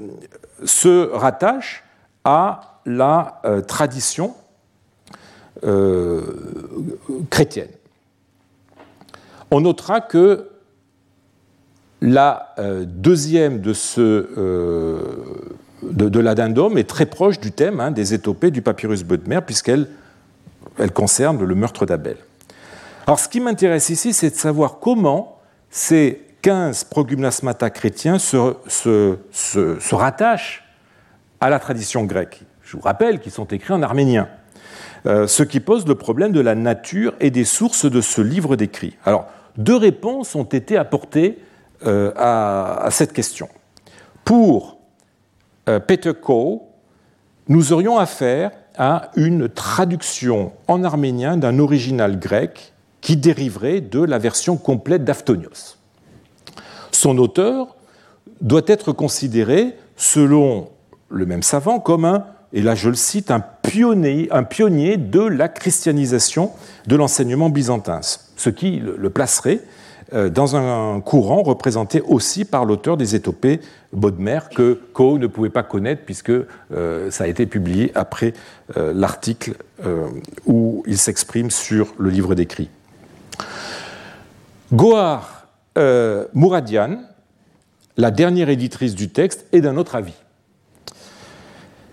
se rattachent à la euh, tradition euh, chrétienne. On notera que la deuxième de ce de, l'addendum est très proche du thème hein, des étopées du papyrus Bodmer, puisqu'elle elle concerne le meurtre d'Abel. Alors ce qui m'intéresse ici, c'est de savoir comment ces 15 progymnasmata chrétiens se, se, rattachent à la tradition grecque. Je vous rappelle qu'ils sont écrits en arménien, euh, ce qui pose le problème de la nature et des sources de ce livre d'écrit. Alors, deux réponses ont été apportées euh, à, à, cette question. Pour Peter Koh, nous aurions affaire à une traduction en arménien d'un original grec qui dériverait de la version complète d'Aftonios. Son auteur doit être considéré, selon le même savant, comme un, et là je le cite, un pionnier, un pionnier de la christianisation de l'enseignement byzantin, ce qui le placerait euh, dans un courant représenté aussi par l'auteur des étopées Bodmer que Coe ne pouvait pas connaître puisque euh, ça a été publié après euh, l'article où il s'exprime sur le livre d'écrit. Gohar Mouradian, la dernière éditrice du texte, est d'un autre avis.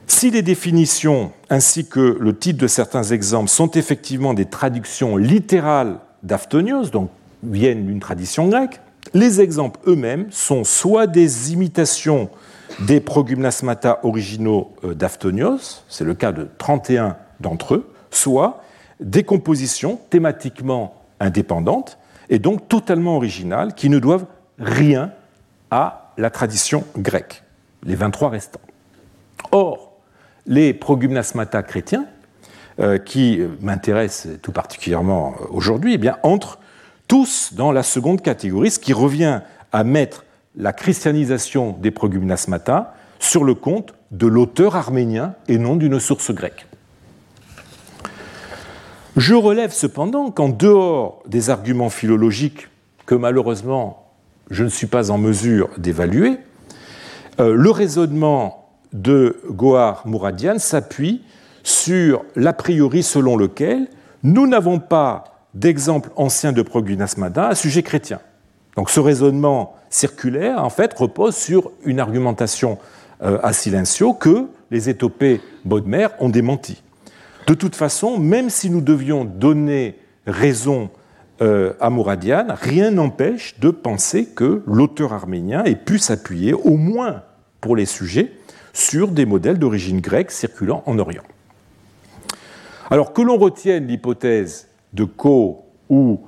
Si les définitions ainsi que le titre de certains exemples sont effectivement des traductions littérales d'Aftonios, donc viennent d'une tradition grecque, les exemples eux-mêmes sont soit des imitations des progymnasmata originaux euh, d'Aftonios, c'est le cas de 31 d'entre eux, soit des compositions thématiquement indépendantes et donc totalement originales qui ne doivent rien à la tradition grecque, les 23 restants. Or, les progymnasmata chrétiens, euh, qui m'intéressent tout particulièrement aujourd'hui, eh entrent tous dans la seconde catégorie, ce qui revient à mettre la christianisation des progymnasmata sur le compte de l'auteur arménien et non d'une source grecque. Je relève cependant qu'en dehors des arguments philologiques que malheureusement je ne suis pas en mesure d'évaluer, euh, le raisonnement de Gohar Mouradian s'appuie sur l'a priori selon lequel nous n'avons pas d'exemples anciens de progynasmata à sujet chrétien. Donc ce raisonnement circulaire, en fait, repose sur une argumentation euh, à silencio que les étopées Bodmer ont démenti. De toute façon, même si nous devions donner raison euh, à Mouradian, rien n'empêche de penser que l'auteur arménien ait pu s'appuyer, au moins pour les sujets, sur des modèles d'origine grecque circulant en Orient. Alors que l'on retienne l'hypothèse de Co ou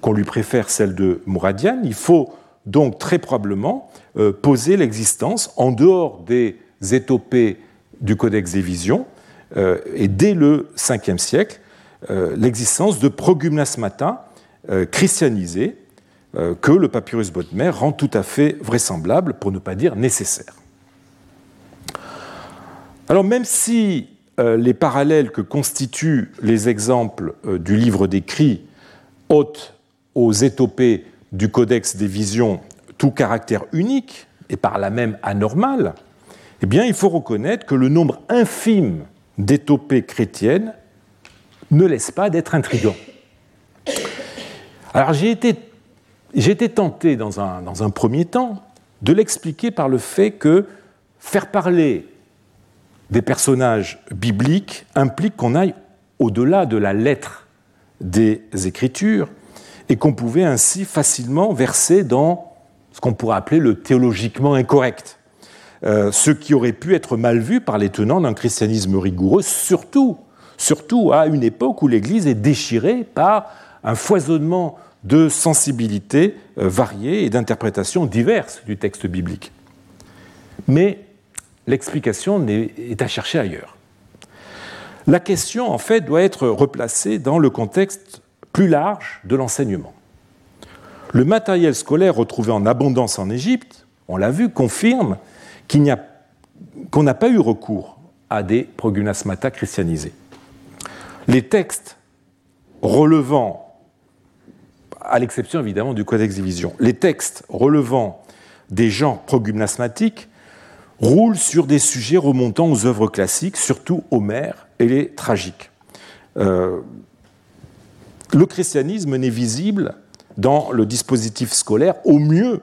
qu'on lui préfère celle de Mouradian, il faut donc très probablement euh, poser l'existence, en dehors des étopées du Codex des Visions, euh, et dès le 5e siècle, euh, l'existence de progymnasmata christianisés que le papyrus Bodmer rend tout à fait vraisemblable, pour ne pas dire nécessaire. Alors même si les parallèles que constituent les exemples du livre des cris ôtent aux étopées du Codex des Visions tout caractère unique et par là même anormal, eh bien, il faut reconnaître que le nombre infime d'étopées chrétiennes ne laisse pas d'être intrigant. Alors j'ai été, été, tenté dans un, dans un premier temps de l'expliquer par le fait que faire parler des personnages bibliques implique qu'on aille au-delà de la lettre des Écritures et qu'on pouvait ainsi facilement verser dans ce qu'on pourrait appeler le théologiquement incorrect, euh, ce qui aurait pu être mal vu par les tenants d'un christianisme rigoureux, surtout, surtout à une époque où l'Église est déchirée par un foisonnement de sensibilités euh, variées et d'interprétations diverses du texte biblique. Mais l'explication est à chercher ailleurs. La question, en fait, doit être replacée dans le contexte plus large de l'enseignement. Le matériel scolaire retrouvé en abondance en Égypte, on l'a vu, confirme qu'on n'a pas eu recours à des progunasmata christianisés. Les textes relevant, à l'exception évidemment du Codex Division, les textes relevant des genres progunasmatiques roulent sur des sujets remontant aux œuvres classiques, surtout Homère et les tragiques. Euh, le christianisme n'est visible dans le dispositif scolaire, au mieux,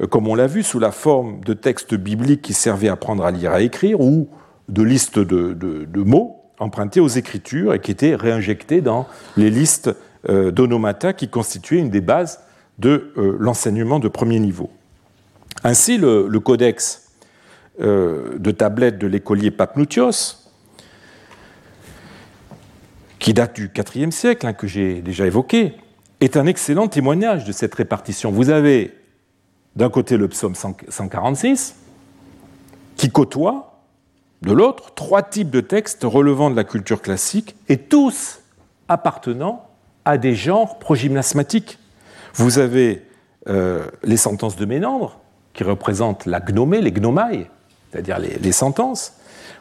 euh, comme on l'a vu, sous la forme de textes bibliques qui servaient à apprendre à lire, à écrire, ou de listes de, mots empruntés aux Écritures et qui étaient réinjectés dans les listes euh, d'onomata qui constituaient une des bases de l'enseignement de premier niveau. Ainsi, le, codex de tablettes de l'écolier Papnoutios, qui date du IVe siècle, hein, que j'ai déjà évoqué, est un excellent témoignage de cette répartition. Vous avez d'un côté le psaume 146, qui côtoie, de l'autre, trois types de textes relevant de la culture classique et tous appartenant à des genres progymnasmatiques. Vous avez euh, les sentences de Ménandre, qui représentent la gnomée, les gnomailles, c'est-à-dire les, sentences.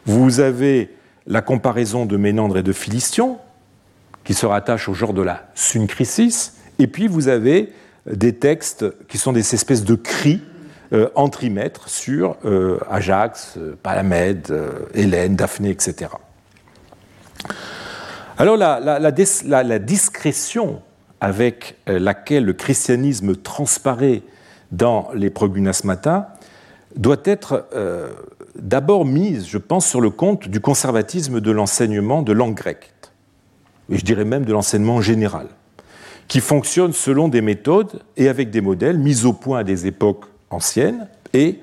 Vous avez la comparaison de Ménandre et de Philistion, qui se rattache au genre de la syncrisis, et puis vous avez des textes qui sont des espèces de cris euh, en trimètre sur euh, Ajax, euh, Palamède, Hélène, Daphné, etc. Alors la, la, discrétion avec laquelle le christianisme transparaît dans les progunasmata doit être d'abord mise, je pense, sur le compte du conservatisme de l'enseignement de langue grecque et je dirais même de l'enseignement général, qui fonctionne selon des méthodes et avec des modèles mis au point à des époques anciennes et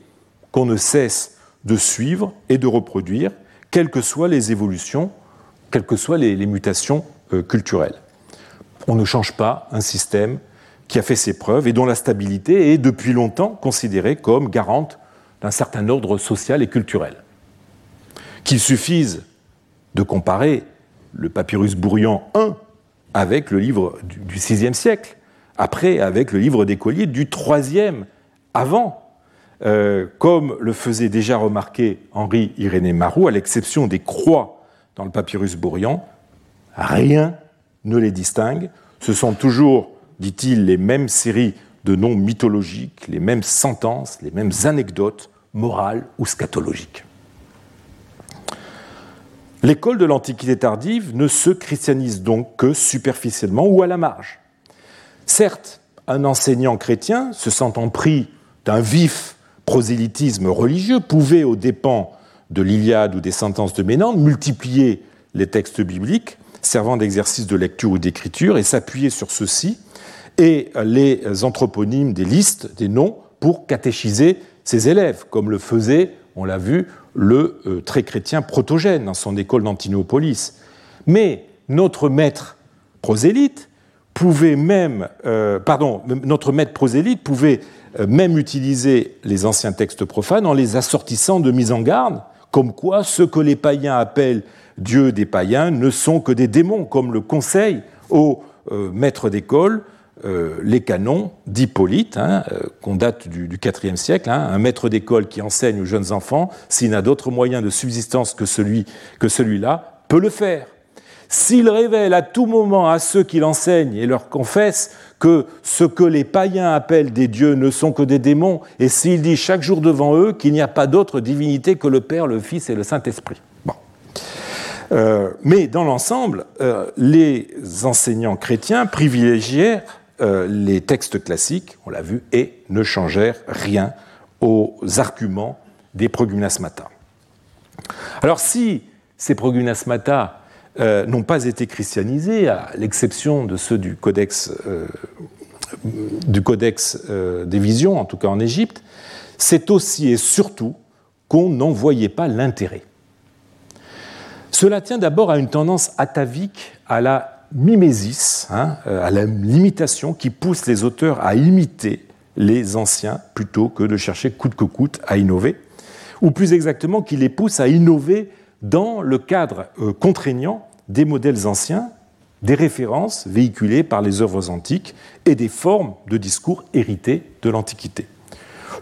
qu'on ne cesse de suivre et de reproduire, quelles que soient les évolutions, quelles que soient les, mutations euh, culturelles. On ne change pas un système qui a fait ses preuves et dont la stabilité est depuis longtemps considérée comme garante d'un certain ordre social et culturel. Qu'il suffise de comparer le papyrus Bourrian I avec le livre du VIe siècle, après avec le livre des colliers du IIIe avant, euh, comme le faisait déjà remarquer Henri Irénée Marou, à l'exception des croix dans le papyrus Bourrian, rien ne les distingue. Ce sont toujours, dit-il, les mêmes séries de noms mythologiques, les mêmes sentences, les mêmes anecdotes morales ou scatologiques. L'école de l'Antiquité tardive ne se christianise donc que superficiellement ou à la marge. Certes, un enseignant chrétien, se sentant pris d'un vif prosélytisme religieux, pouvait, aux dépens de l'Iliade ou des sentences de Ménandre, multiplier les textes bibliques servant d'exercice de lecture ou d'écriture et s'appuyer sur ceux-ci et les anthroponymes des listes, des noms, pour catéchiser ses élèves, comme le faisait, on l'a vu, le euh, très chrétien protogène dans son école d'Antinopolis. Mais notre maître prosélyte pouvait même, euh, pardon, notre maître prosélyte pouvait euh, même utiliser les anciens textes profanes en les assortissant de mise en garde, comme quoi ce que les païens appellent Dieu des païens ne sont que des démons, comme le conseil aux maîtres d'école euh, les canons d'Hippolyte, hein, euh, qu'on date du, IVe siècle, hein, un maître d'école qui enseigne aux jeunes enfants, s'il n'a d'autres moyens de subsistance que, celui, que celui-là, peut le faire. S'il révèle à tout moment à ceux qui l'enseignent et leur confesse que ce que les païens appellent des dieux ne sont que des démons, et s'il dit chaque jour devant eux qu'il n'y a pas d'autre divinité que le Père, le Fils et le Saint-Esprit. Euh, mais dans l'ensemble, les enseignants chrétiens privilégièrent euh, les textes classiques, on l'a vu, et ne changèrent rien aux arguments des progymnasmata. Alors si ces progymnasmata euh, n'ont pas été christianisés, à l'exception de ceux du codex, euh, du codex des visions, en tout cas en Égypte, c'est aussi et surtout qu'on n'en voyait pas l'intérêt. Cela tient d'abord à une tendance atavique à la mimésis, hein, euh, à la limitation qui pousse les auteurs à imiter les anciens plutôt que de chercher coûte que coûte à innover, ou plus exactement qui les pousse à innover dans le cadre euh, contraignant des modèles anciens, des références véhiculées par les œuvres antiques et des formes de discours hérités de l'Antiquité.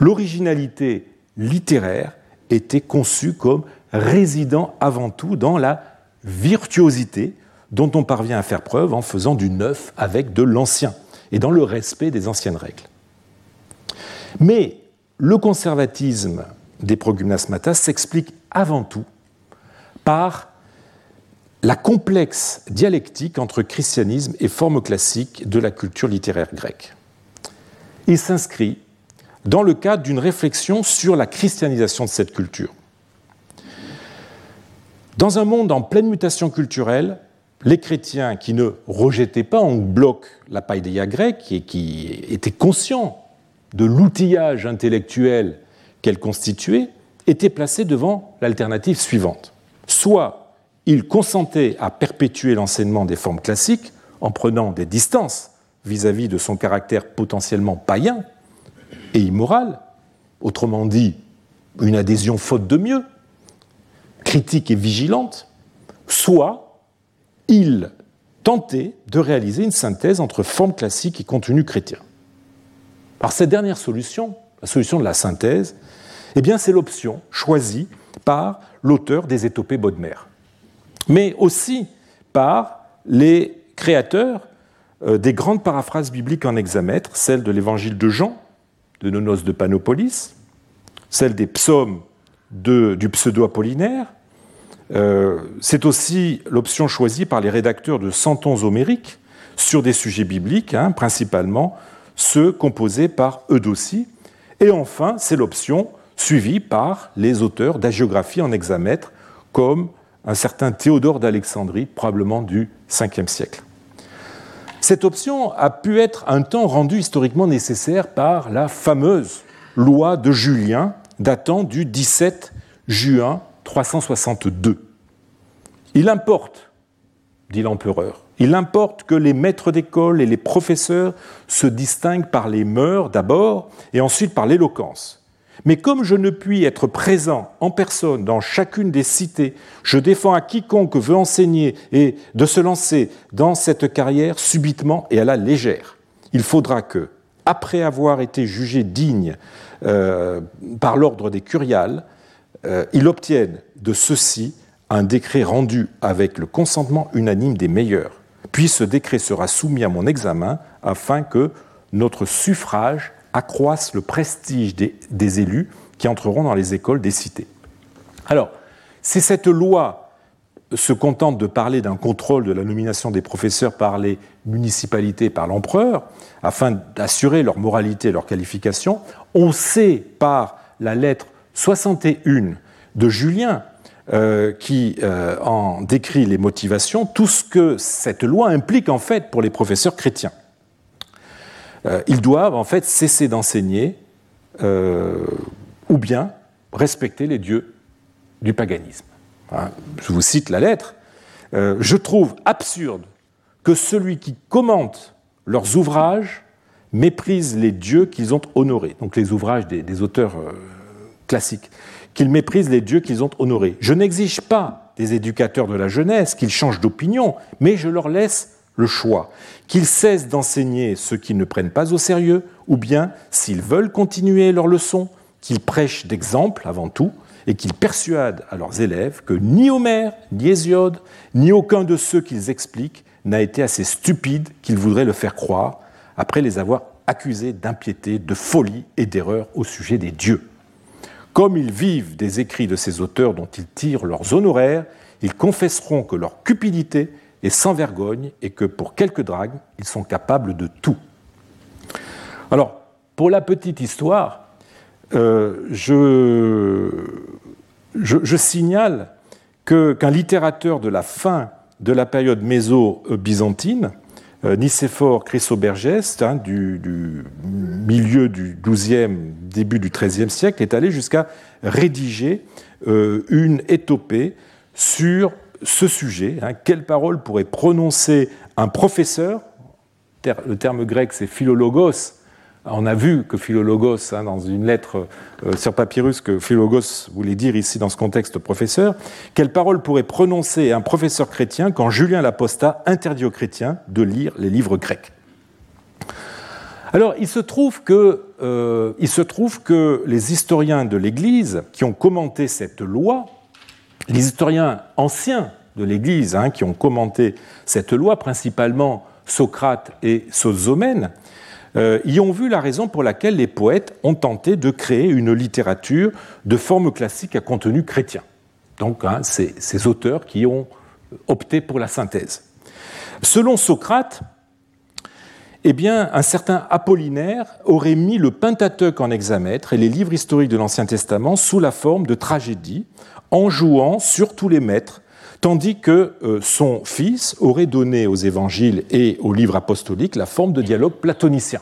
L'originalité littéraire était conçue comme résidant avant tout dans la virtuosité dont on parvient à faire preuve en faisant du neuf avec de l'ancien et dans le respect des anciennes règles. Mais le conservatisme des progymnasmata s'explique avant tout par la complexe dialectique entre christianisme et forme classique de la culture littéraire grecque. Il s'inscrit dans le cadre d'une réflexion sur la christianisation de cette culture. Dans un monde en pleine mutation culturelle, les chrétiens qui ne rejetaient pas en bloc la païdéia grecque et qui étaient conscients de l'outillage intellectuel qu'elle constituait, étaient placés devant l'alternative suivante. Soit ils consentaient à perpétuer l'enseignement des formes classiques en prenant des distances vis-à-vis de son caractère potentiellement païen et immoral, autrement dit une adhésion faute de mieux, critique et vigilante, soit il tentait de réaliser une synthèse entre forme classique et contenu chrétien. Par cette dernière solution, la solution de la synthèse, eh c'est l'option choisie par l'auteur des Étopées Bodmer, mais aussi par les créateurs euh, des grandes paraphrases bibliques en hexamètre, celle de l'évangile de Jean, de Nonos de Panopolis, celle des psaumes du pseudo-apollinaire, euh, c'est aussi l'option choisie par les rédacteurs de Centons homériques sur des sujets bibliques, hein, principalement ceux composés par Eudocie. Et enfin, c'est l'option suivie par les auteurs d'agiographie en hexamètre, comme un certain Théodore d'Alexandrie, probablement du 5e siècle. Cette option a pu être un temps rendue historiquement nécessaire par la fameuse loi de Julien datant du 17 juin 362. Il importe, dit l'empereur, il importe que les maîtres d'école et les professeurs se distinguent par les mœurs d'abord et ensuite par l'éloquence. Mais comme je ne puis être présent en personne dans chacune des cités, je défends à quiconque veut enseigner et de se lancer dans cette carrière subitement et à la légère. Il faudra que, après avoir été jugé digne euh, par l'ordre des curiales, euh, il obtienne de ceci un décret rendu avec le consentement unanime des meilleurs. Puis ce décret sera soumis à mon examen afin que notre suffrage accroisse le prestige des, élus qui entreront dans les écoles des cités. Alors, si cette loi se contente de parler d'un contrôle de la nomination des professeurs par les municipalités, par l'empereur, afin d'assurer leur moralité et leur qualification, on sait par la lettre 61 de Julien euh, qui euh, en décrit les motivations, tout ce que cette loi implique en fait pour les professeurs chrétiens. Euh, ils doivent en fait cesser d'enseigner ou bien respecter les dieux du paganisme. Hein, je vous cite la lettre. je trouve absurde que celui qui commente leurs ouvrages méprise les dieux qu'ils ont honorés, donc les ouvrages des, auteurs classiques qu'ils méprisent les dieux qu'ils ont honorés. Je n'exige pas des éducateurs de la jeunesse qu'ils changent d'opinion, mais je leur laisse le choix, qu'ils cessent d'enseigner ceux qui ne prennent pas au sérieux, ou bien, s'ils veulent continuer leur leçon, qu'ils prêchent d'exemple avant tout, et qu'ils persuadent à leurs élèves que ni Homère, ni Hésiode, ni aucun de ceux qu'ils expliquent n'a été assez stupide qu'ils voudraient le faire croire, après les avoir accusés d'impiété, de folie et d'erreur au sujet des dieux. Comme ils vivent des écrits de ces auteurs dont ils tirent leurs honoraires, ils confesseront que leur cupidité est sans vergogne et que pour quelques dragues, ils sont capables de tout. Alors, pour la petite histoire, euh, je, signale qu'un littérateur de la fin de la période méso-byzantine, Nicéphore Chrysobergeste, hein, du, milieu du XIIe, début du XIIIe siècle, est allé jusqu'à rédiger euh, une étopée sur ce sujet. Hein. quelle parole pourrait prononcer un professeur? Le terme grec, c'est philologos, on a vu que Philologos, hein, dans une lettre euh, sur papyrus, que Philologos voulait dire ici dans ce contexte professeur, quelle parole pourrait prononcer un professeur chrétien quand Julien l'Apostat interdit aux chrétiens de lire les livres grecs? Alors, il se, trouve que, euh, il se trouve que les historiens de l'Église qui ont commenté cette loi, les historiens anciens de l'Église hein, qui ont commenté cette loi, principalement Socrate et Sozomène, euh, y ont vu la raison pour laquelle les poètes ont tenté de créer une littérature de forme classique à contenu chrétien. Donc, hein, ces auteurs qui ont opté pour la synthèse. Selon Socrate, eh un certain Apollinaire aurait mis le Pentateuque en hexamètre et les livres historiques de l'Ancien Testament sous la forme de tragédies, en jouant sur tous les maîtres, tandis que euh, son fils aurait donné aux évangiles et aux livres apostoliques la forme de dialogue platonicien.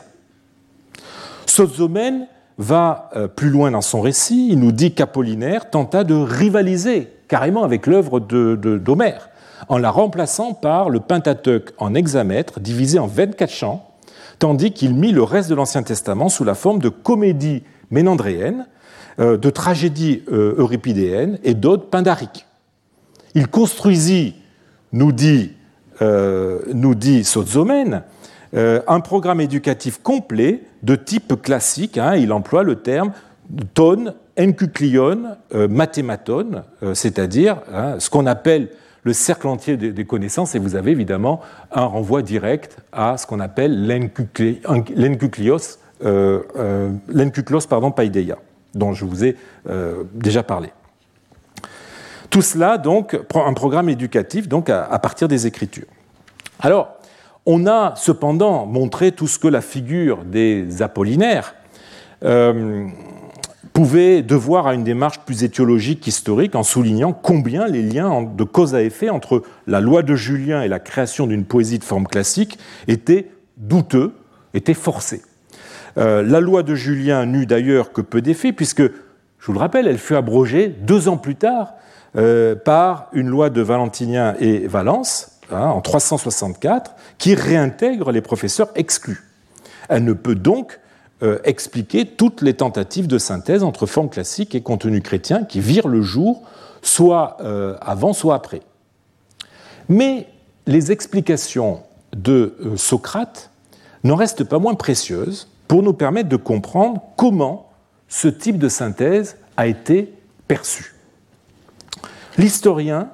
Sozomène va euh, plus loin dans son récit, il nous dit qu'Apollinaire tenta de rivaliser carrément avec l'œuvre d'Homère, en la remplaçant par le Pentateuque en hexamètre divisé en 24 chants, tandis qu'il mit le reste de l'Ancien Testament sous la forme de comédies ménandréennes, euh, de tragédies euripidéennes et d'odes pindariques. Il construisit, nous dit, euh, nous dit Sozomène, euh, un programme éducatif complet de type classique. Hein, il emploie le terme ton, enkuklion, euh, mathématon, c'est-à-dire hein, ce qu'on appelle le cercle entier des, connaissances, et vous avez évidemment un renvoi direct à ce qu'on appelle l'enkuklos pardon, paideia, dont je vous ai déjà parlé. Tout cela, donc, un programme éducatif donc, à, partir des Écritures. Alors, on a cependant montré tout ce que la figure des Apollinaires euh, pouvait devoir à une démarche plus étiologique historique en soulignant combien les liens de cause à effet entre la loi de Julien et la création d'une poésie de forme classique étaient douteux, étaient forcés. Euh, la loi de Julien n'eut d'ailleurs que peu d'effet, puisque, je vous le rappelle, elle fut abrogée deux ans plus tard euh, par une loi de Valentinien et Valence hein, en 364 qui réintègre les professeurs exclus. Elle ne peut donc euh, expliquer toutes les tentatives de synthèse entre forme classique et contenu chrétien qui virent le jour soit euh, avant, soit après. Mais les explications de Socrate n'en restent pas moins précieuses pour nous permettre de comprendre comment ce type de synthèse a été perçu. L'historien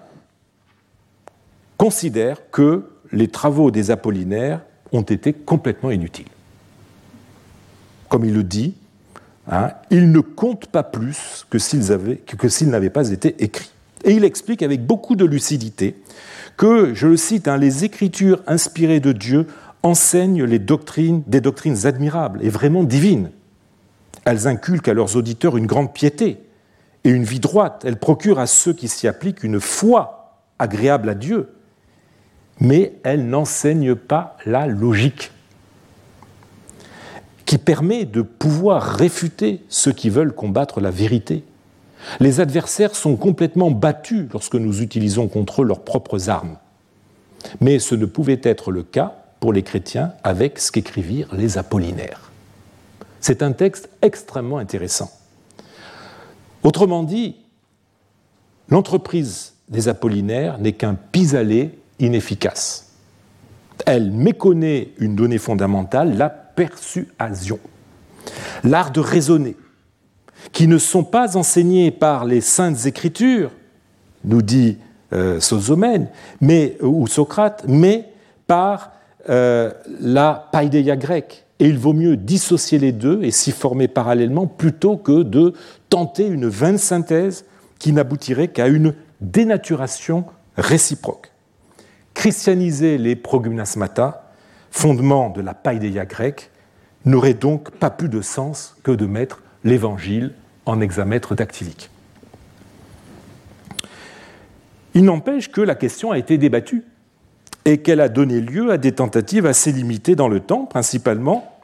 considère que les travaux des Apollinaires ont été complètement inutiles. Comme il le dit, hein, ils ne comptent pas plus que s'ils n'avaient pas été écrits. Et il explique avec beaucoup de lucidité que, je le cite, hein, les écritures inspirées de Dieu enseignent les des doctrines admirables et vraiment divines. Elles inculquent à leurs auditeurs une grande piété, et une vie droite. Elle procure à ceux qui s'y appliquent une foi agréable à Dieu. Mais elle n'enseigne pas la logique qui permet de pouvoir réfuter ceux qui veulent combattre la vérité. Les adversaires sont complètement battus lorsque nous utilisons contre eux leurs propres armes. Mais ce ne pouvait être le cas pour les chrétiens avec ce qu'écrivirent les Apollinaires. C'est un texte extrêmement intéressant. Autrement dit, l'entreprise des Apollinaires n'est qu'un pis-aller inefficace. Elle méconnaît une donnée fondamentale, la persuasion, l'art de raisonner, qui ne sont pas enseignés par les saintes écritures, nous dit euh, mais, ou Socrate, mais par euh, la païdéia grecque. Et il vaut mieux dissocier les deux et s'y former parallèlement plutôt que de tenter une vaine synthèse qui n'aboutirait qu'à une dénaturation réciproque. Christianiser les progymnasmata, fondement de la païdéia grecque, n'aurait donc pas plus de sens que de mettre l'évangile en hexamètre dactylique. Il n'empêche que la question a été débattue et qu'elle a donné lieu à des tentatives assez limitées dans le temps, principalement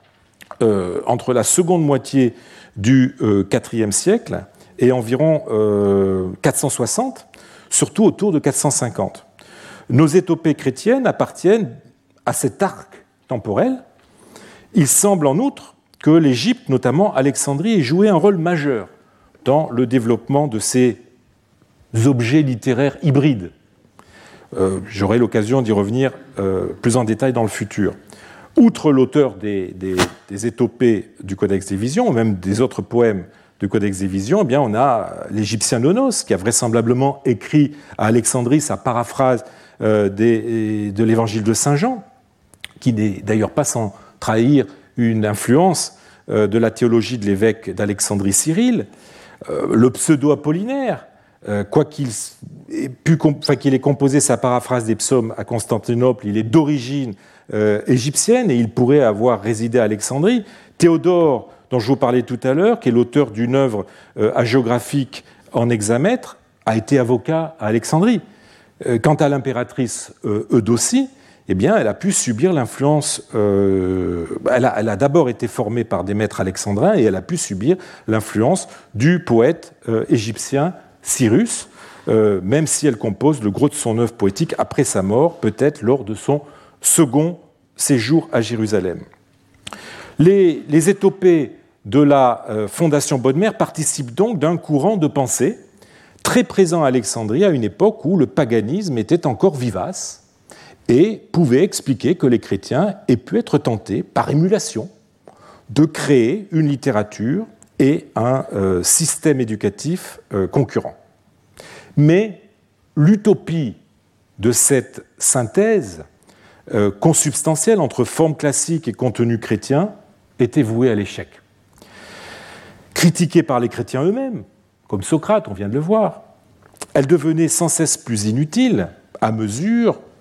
euh, entre la seconde moitié du IVe euh, siècle et environ 460, euh, surtout autour de 450. Nos étopées chrétiennes appartiennent à cet arc temporel. Il semble en outre que l'Égypte, notamment Alexandrie, ait joué un rôle majeur dans le développement de ces objets littéraires hybrides. Euh, j'aurai l'occasion d'y revenir euh, plus en détail dans le futur. Outre l'auteur des, étopées du Codex des Visions, ou même des autres poèmes du Codex des Visions, eh bien, on a l'Égyptien Nonos, qui a vraisemblablement écrit à Alexandrie sa paraphrase euh, de l'Évangile de Saint Jean, qui n'est d'ailleurs pas sans trahir une influence de la théologie de l'évêque d'Alexandrie Cyril. le pseudo-apollinaire, quoi qu'il ait, composé sa paraphrase des psaumes à Constantinople, il est d'origine euh, égyptienne et il pourrait avoir résidé à Alexandrie. Théodore, dont je vous parlais tout à l'heure, qui est l'auteur d'une œuvre euh, hagiographique en hexamètre, a été avocat à Alexandrie. quant à l'impératrice Eudocie, eh bien, elle a pu subir l'influence. elle a, d'abord été formée par des maîtres alexandrins et elle a pu subir l'influence du poète égyptien Cyrus, euh, même si elle compose le gros de son œuvre poétique après sa mort, peut-être lors de son second séjour à Jérusalem. Les, étopées de la euh, Fondation Bodmer participent donc d'un courant de pensée très présent à Alexandrie à une époque où le paganisme était encore vivace et pouvait expliquer que les chrétiens aient pu être tentés, par émulation, de créer une littérature et un euh, système éducatif euh, concurrent. Mais l'utopie de cette synthèse euh, consubstantielle entre forme classique et contenu chrétien était vouée à l'échec. Critiquée par les chrétiens eux-mêmes, comme Socrate, on vient de le voir, elle devenait sans cesse plus inutile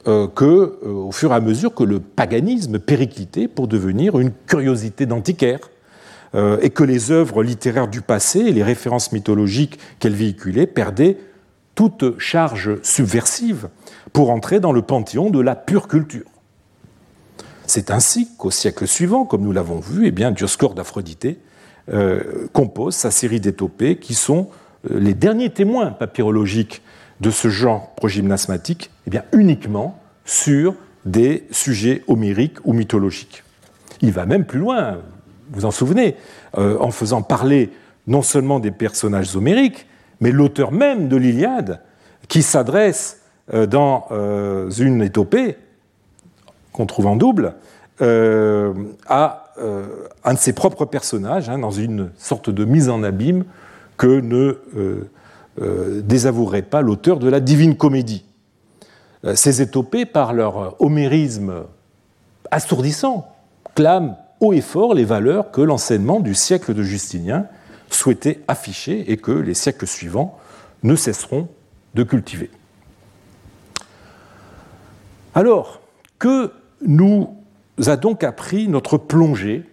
au fur et à mesure que le paganisme périclitait pour devenir une curiosité d'antiquaire euh, et que les œuvres littéraires du passé et les références mythologiques qu'elles véhiculaient perdaient toute charge subversive pour entrer dans le panthéon de la pure culture. C'est ainsi qu'au siècle suivant, comme nous l'avons vu, eh bien, Dioscore d'Aphrodite euh, compose sa série d'étopées qui sont euh, les derniers témoins papyrologiques de ce genre progymnasmatique, eh bien, uniquement sur des sujets homériques ou mythologiques. Il va même plus loin vous en souvenez, euh, en faisant parler non seulement des personnages homériques, mais l'auteur même de l'Iliade, qui s'adresse euh, dans euh, une étopée, qu'on trouve en double, à un de ses propres personnages, hein, dans une sorte de mise en abîme que ne désavouerait pas l'auteur de la Divine Comédie. Ces étopées, par leur homérisme assourdissant, clament et fort les valeurs que l'enseignement du siècle de Justinien souhaitait afficher et que les siècles suivants ne cesseront de cultiver. Alors, que nous a donc appris notre plongée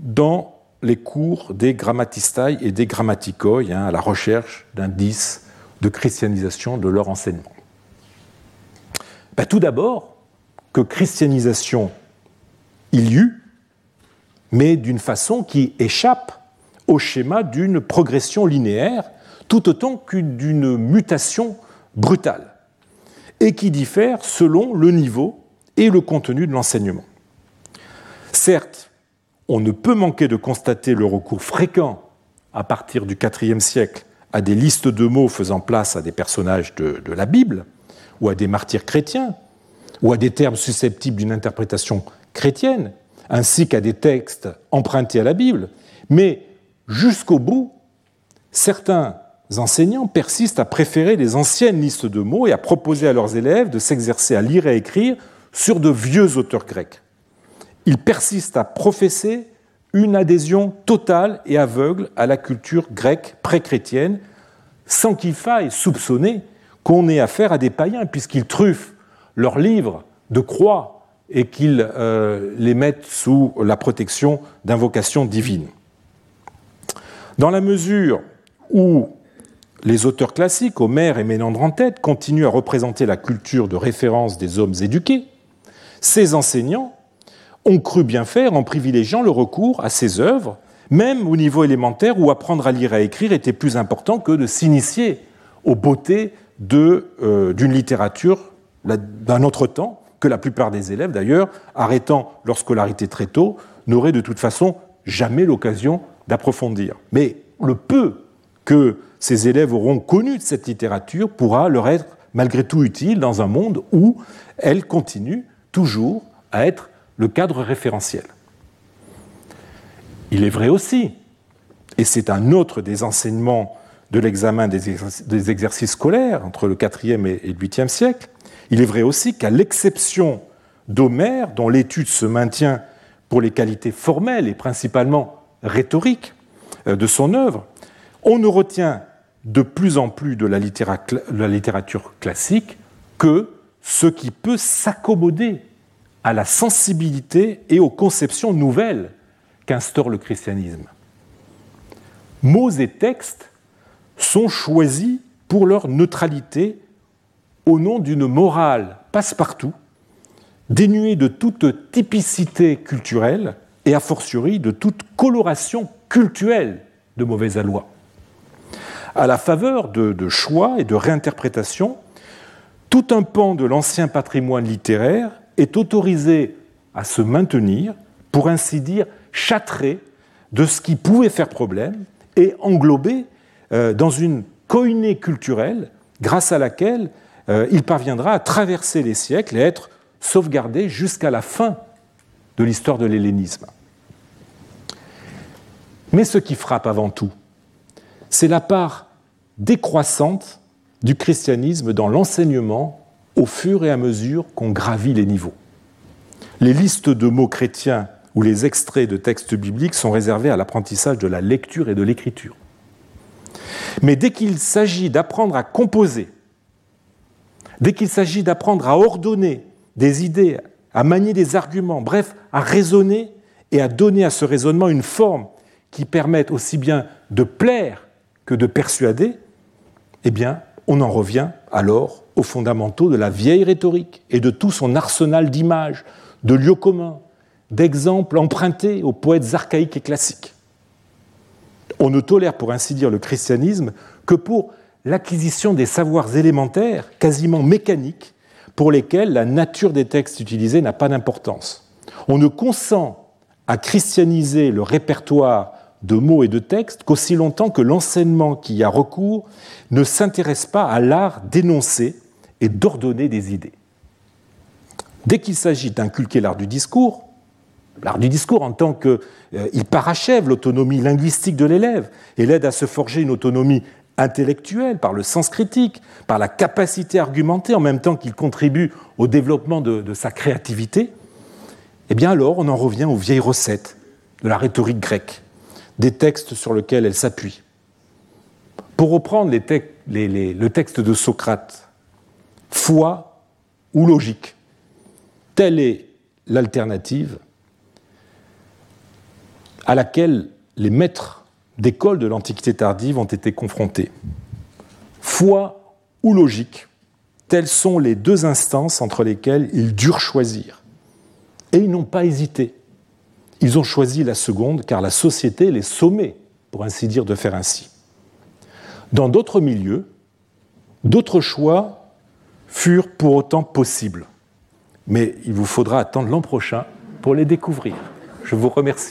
dans les cours des grammatistai et des grammaticoi, hein, à la recherche d'indices de christianisation de leur enseignement? Ben, tout d'abord, que christianisation il y eut, mais d'une façon qui échappe au schéma d'une progression linéaire, tout autant que d'une mutation brutale, et qui diffère selon le niveau et le contenu de l'enseignement. Certes, on ne peut manquer de constater le recours fréquent à partir du IVe siècle à des listes de mots faisant place à des personnages de, de la Bible, ou à des martyrs chrétiens, ou à des termes susceptibles d'une interprétation chrétienne, ainsi qu'à des textes empruntés à la Bible, mais jusqu'au bout, certains enseignants persistent à préférer les anciennes listes de mots et à proposer à leurs élèves de s'exercer à lire et écrire sur de vieux auteurs grecs. Ils persistent à professer une adhésion totale et aveugle à la culture grecque pré-chrétienne, sans qu'il faille soupçonner qu'on ait affaire à des païens, puisqu'ils truffent leurs livres de croix et qu'ils euh, les mettent sous la protection d'invocations divines. Dans la mesure où les auteurs classiques, Homère et Ménandre en tête, continuent à représenter la culture de référence des hommes éduqués, ces enseignants ont cru bien faire en privilégiant le recours à ces œuvres, même au niveau élémentaire où apprendre à lire et à écrire était plus important que de s'initier aux beautés euh, d'une littérature d'un autre temps, que la plupart des élèves, d'ailleurs, arrêtant leur scolarité très tôt, n'auraient de toute façon jamais l'occasion d'approfondir. Mais le peu que ces élèves auront connu de cette littérature pourra leur être malgré tout utile dans un monde où elle continue toujours à être le cadre référentiel. Il est vrai aussi, et c'est un autre des enseignements de l'examen des exercices scolaires entre le IVe et le 8e siècle, il est vrai aussi qu'à l'exception d'Homère, dont l'étude se maintient pour les qualités formelles et principalement rhétoriques euh, de son œuvre, on ne retient de plus en plus de la, littérature classique que ce qui peut s'accommoder à la sensibilité et aux conceptions nouvelles qu'instaure le christianisme. Mots et textes sont choisis pour leur neutralité au nom d'une morale passe-partout, dénuée de toute typicité culturelle et a fortiori de toute coloration culturelle de mauvaise aloi. À la faveur de, choix et de réinterprétations, tout un pan de l'ancien patrimoine littéraire est autorisé à se maintenir, pour ainsi dire, châtré de ce qui pouvait faire problème et englobé euh, dans une coïnée culturelle grâce à laquelle il parviendra à traverser les siècles et à être sauvegardé jusqu'à la fin de l'histoire de l'hellénisme. Mais ce qui frappe avant tout, c'est la part décroissante du christianisme dans l'enseignement au fur et à mesure qu'on gravit les niveaux. Les listes de mots chrétiens ou les extraits de textes bibliques sont réservés à l'apprentissage de la lecture et de l'écriture. Mais dès qu'il s'agit d'apprendre à composer, Dès qu'il s'agit d'apprendre à ordonner des idées, à manier des arguments, bref, à raisonner et à donner à ce raisonnement une forme qui permette aussi bien de plaire que de persuader, eh bien, on en revient alors aux fondamentaux de la vieille rhétorique et de tout son arsenal d'images, de lieux communs, d'exemples empruntés aux poètes archaïques et classiques. On ne tolère, pour ainsi dire, le christianisme que pour l'acquisition des savoirs élémentaires, quasiment mécaniques, pour lesquels la nature des textes utilisés n'a pas d'importance. On ne consent à christianiser le répertoire de mots et de textes qu'aussi longtemps que l'enseignement qui y a recours ne s'intéresse pas à l'art d'énoncer et d'ordonner des idées. Dès qu'il s'agit d'inculquer l'art du discours, l'art du discours en tant qu'il euh, parachève l'autonomie linguistique de l'élève et l'aide à se forger une autonomie intellectuel, par le sens critique, par la capacité à argumenter, en même temps qu'il contribue au développement de, sa créativité, eh bien alors on en revient aux vieilles recettes de la rhétorique grecque, des textes sur lesquels elle s'appuie. Pour reprendre le texte de Socrate, foi ou logique, telle est l'alternative à laquelle les maîtres d'école de l'Antiquité tardive ont été confrontés. Foi ou logique, telles sont les deux instances entre lesquelles ils durent choisir. Et ils n'ont pas hésité. Ils ont choisi la seconde car la société les sommait, pour ainsi dire, de faire ainsi. Dans d'autres milieux, d'autres choix furent pour autant possibles. Mais il vous faudra attendre l'an prochain pour les découvrir. Je vous remercie.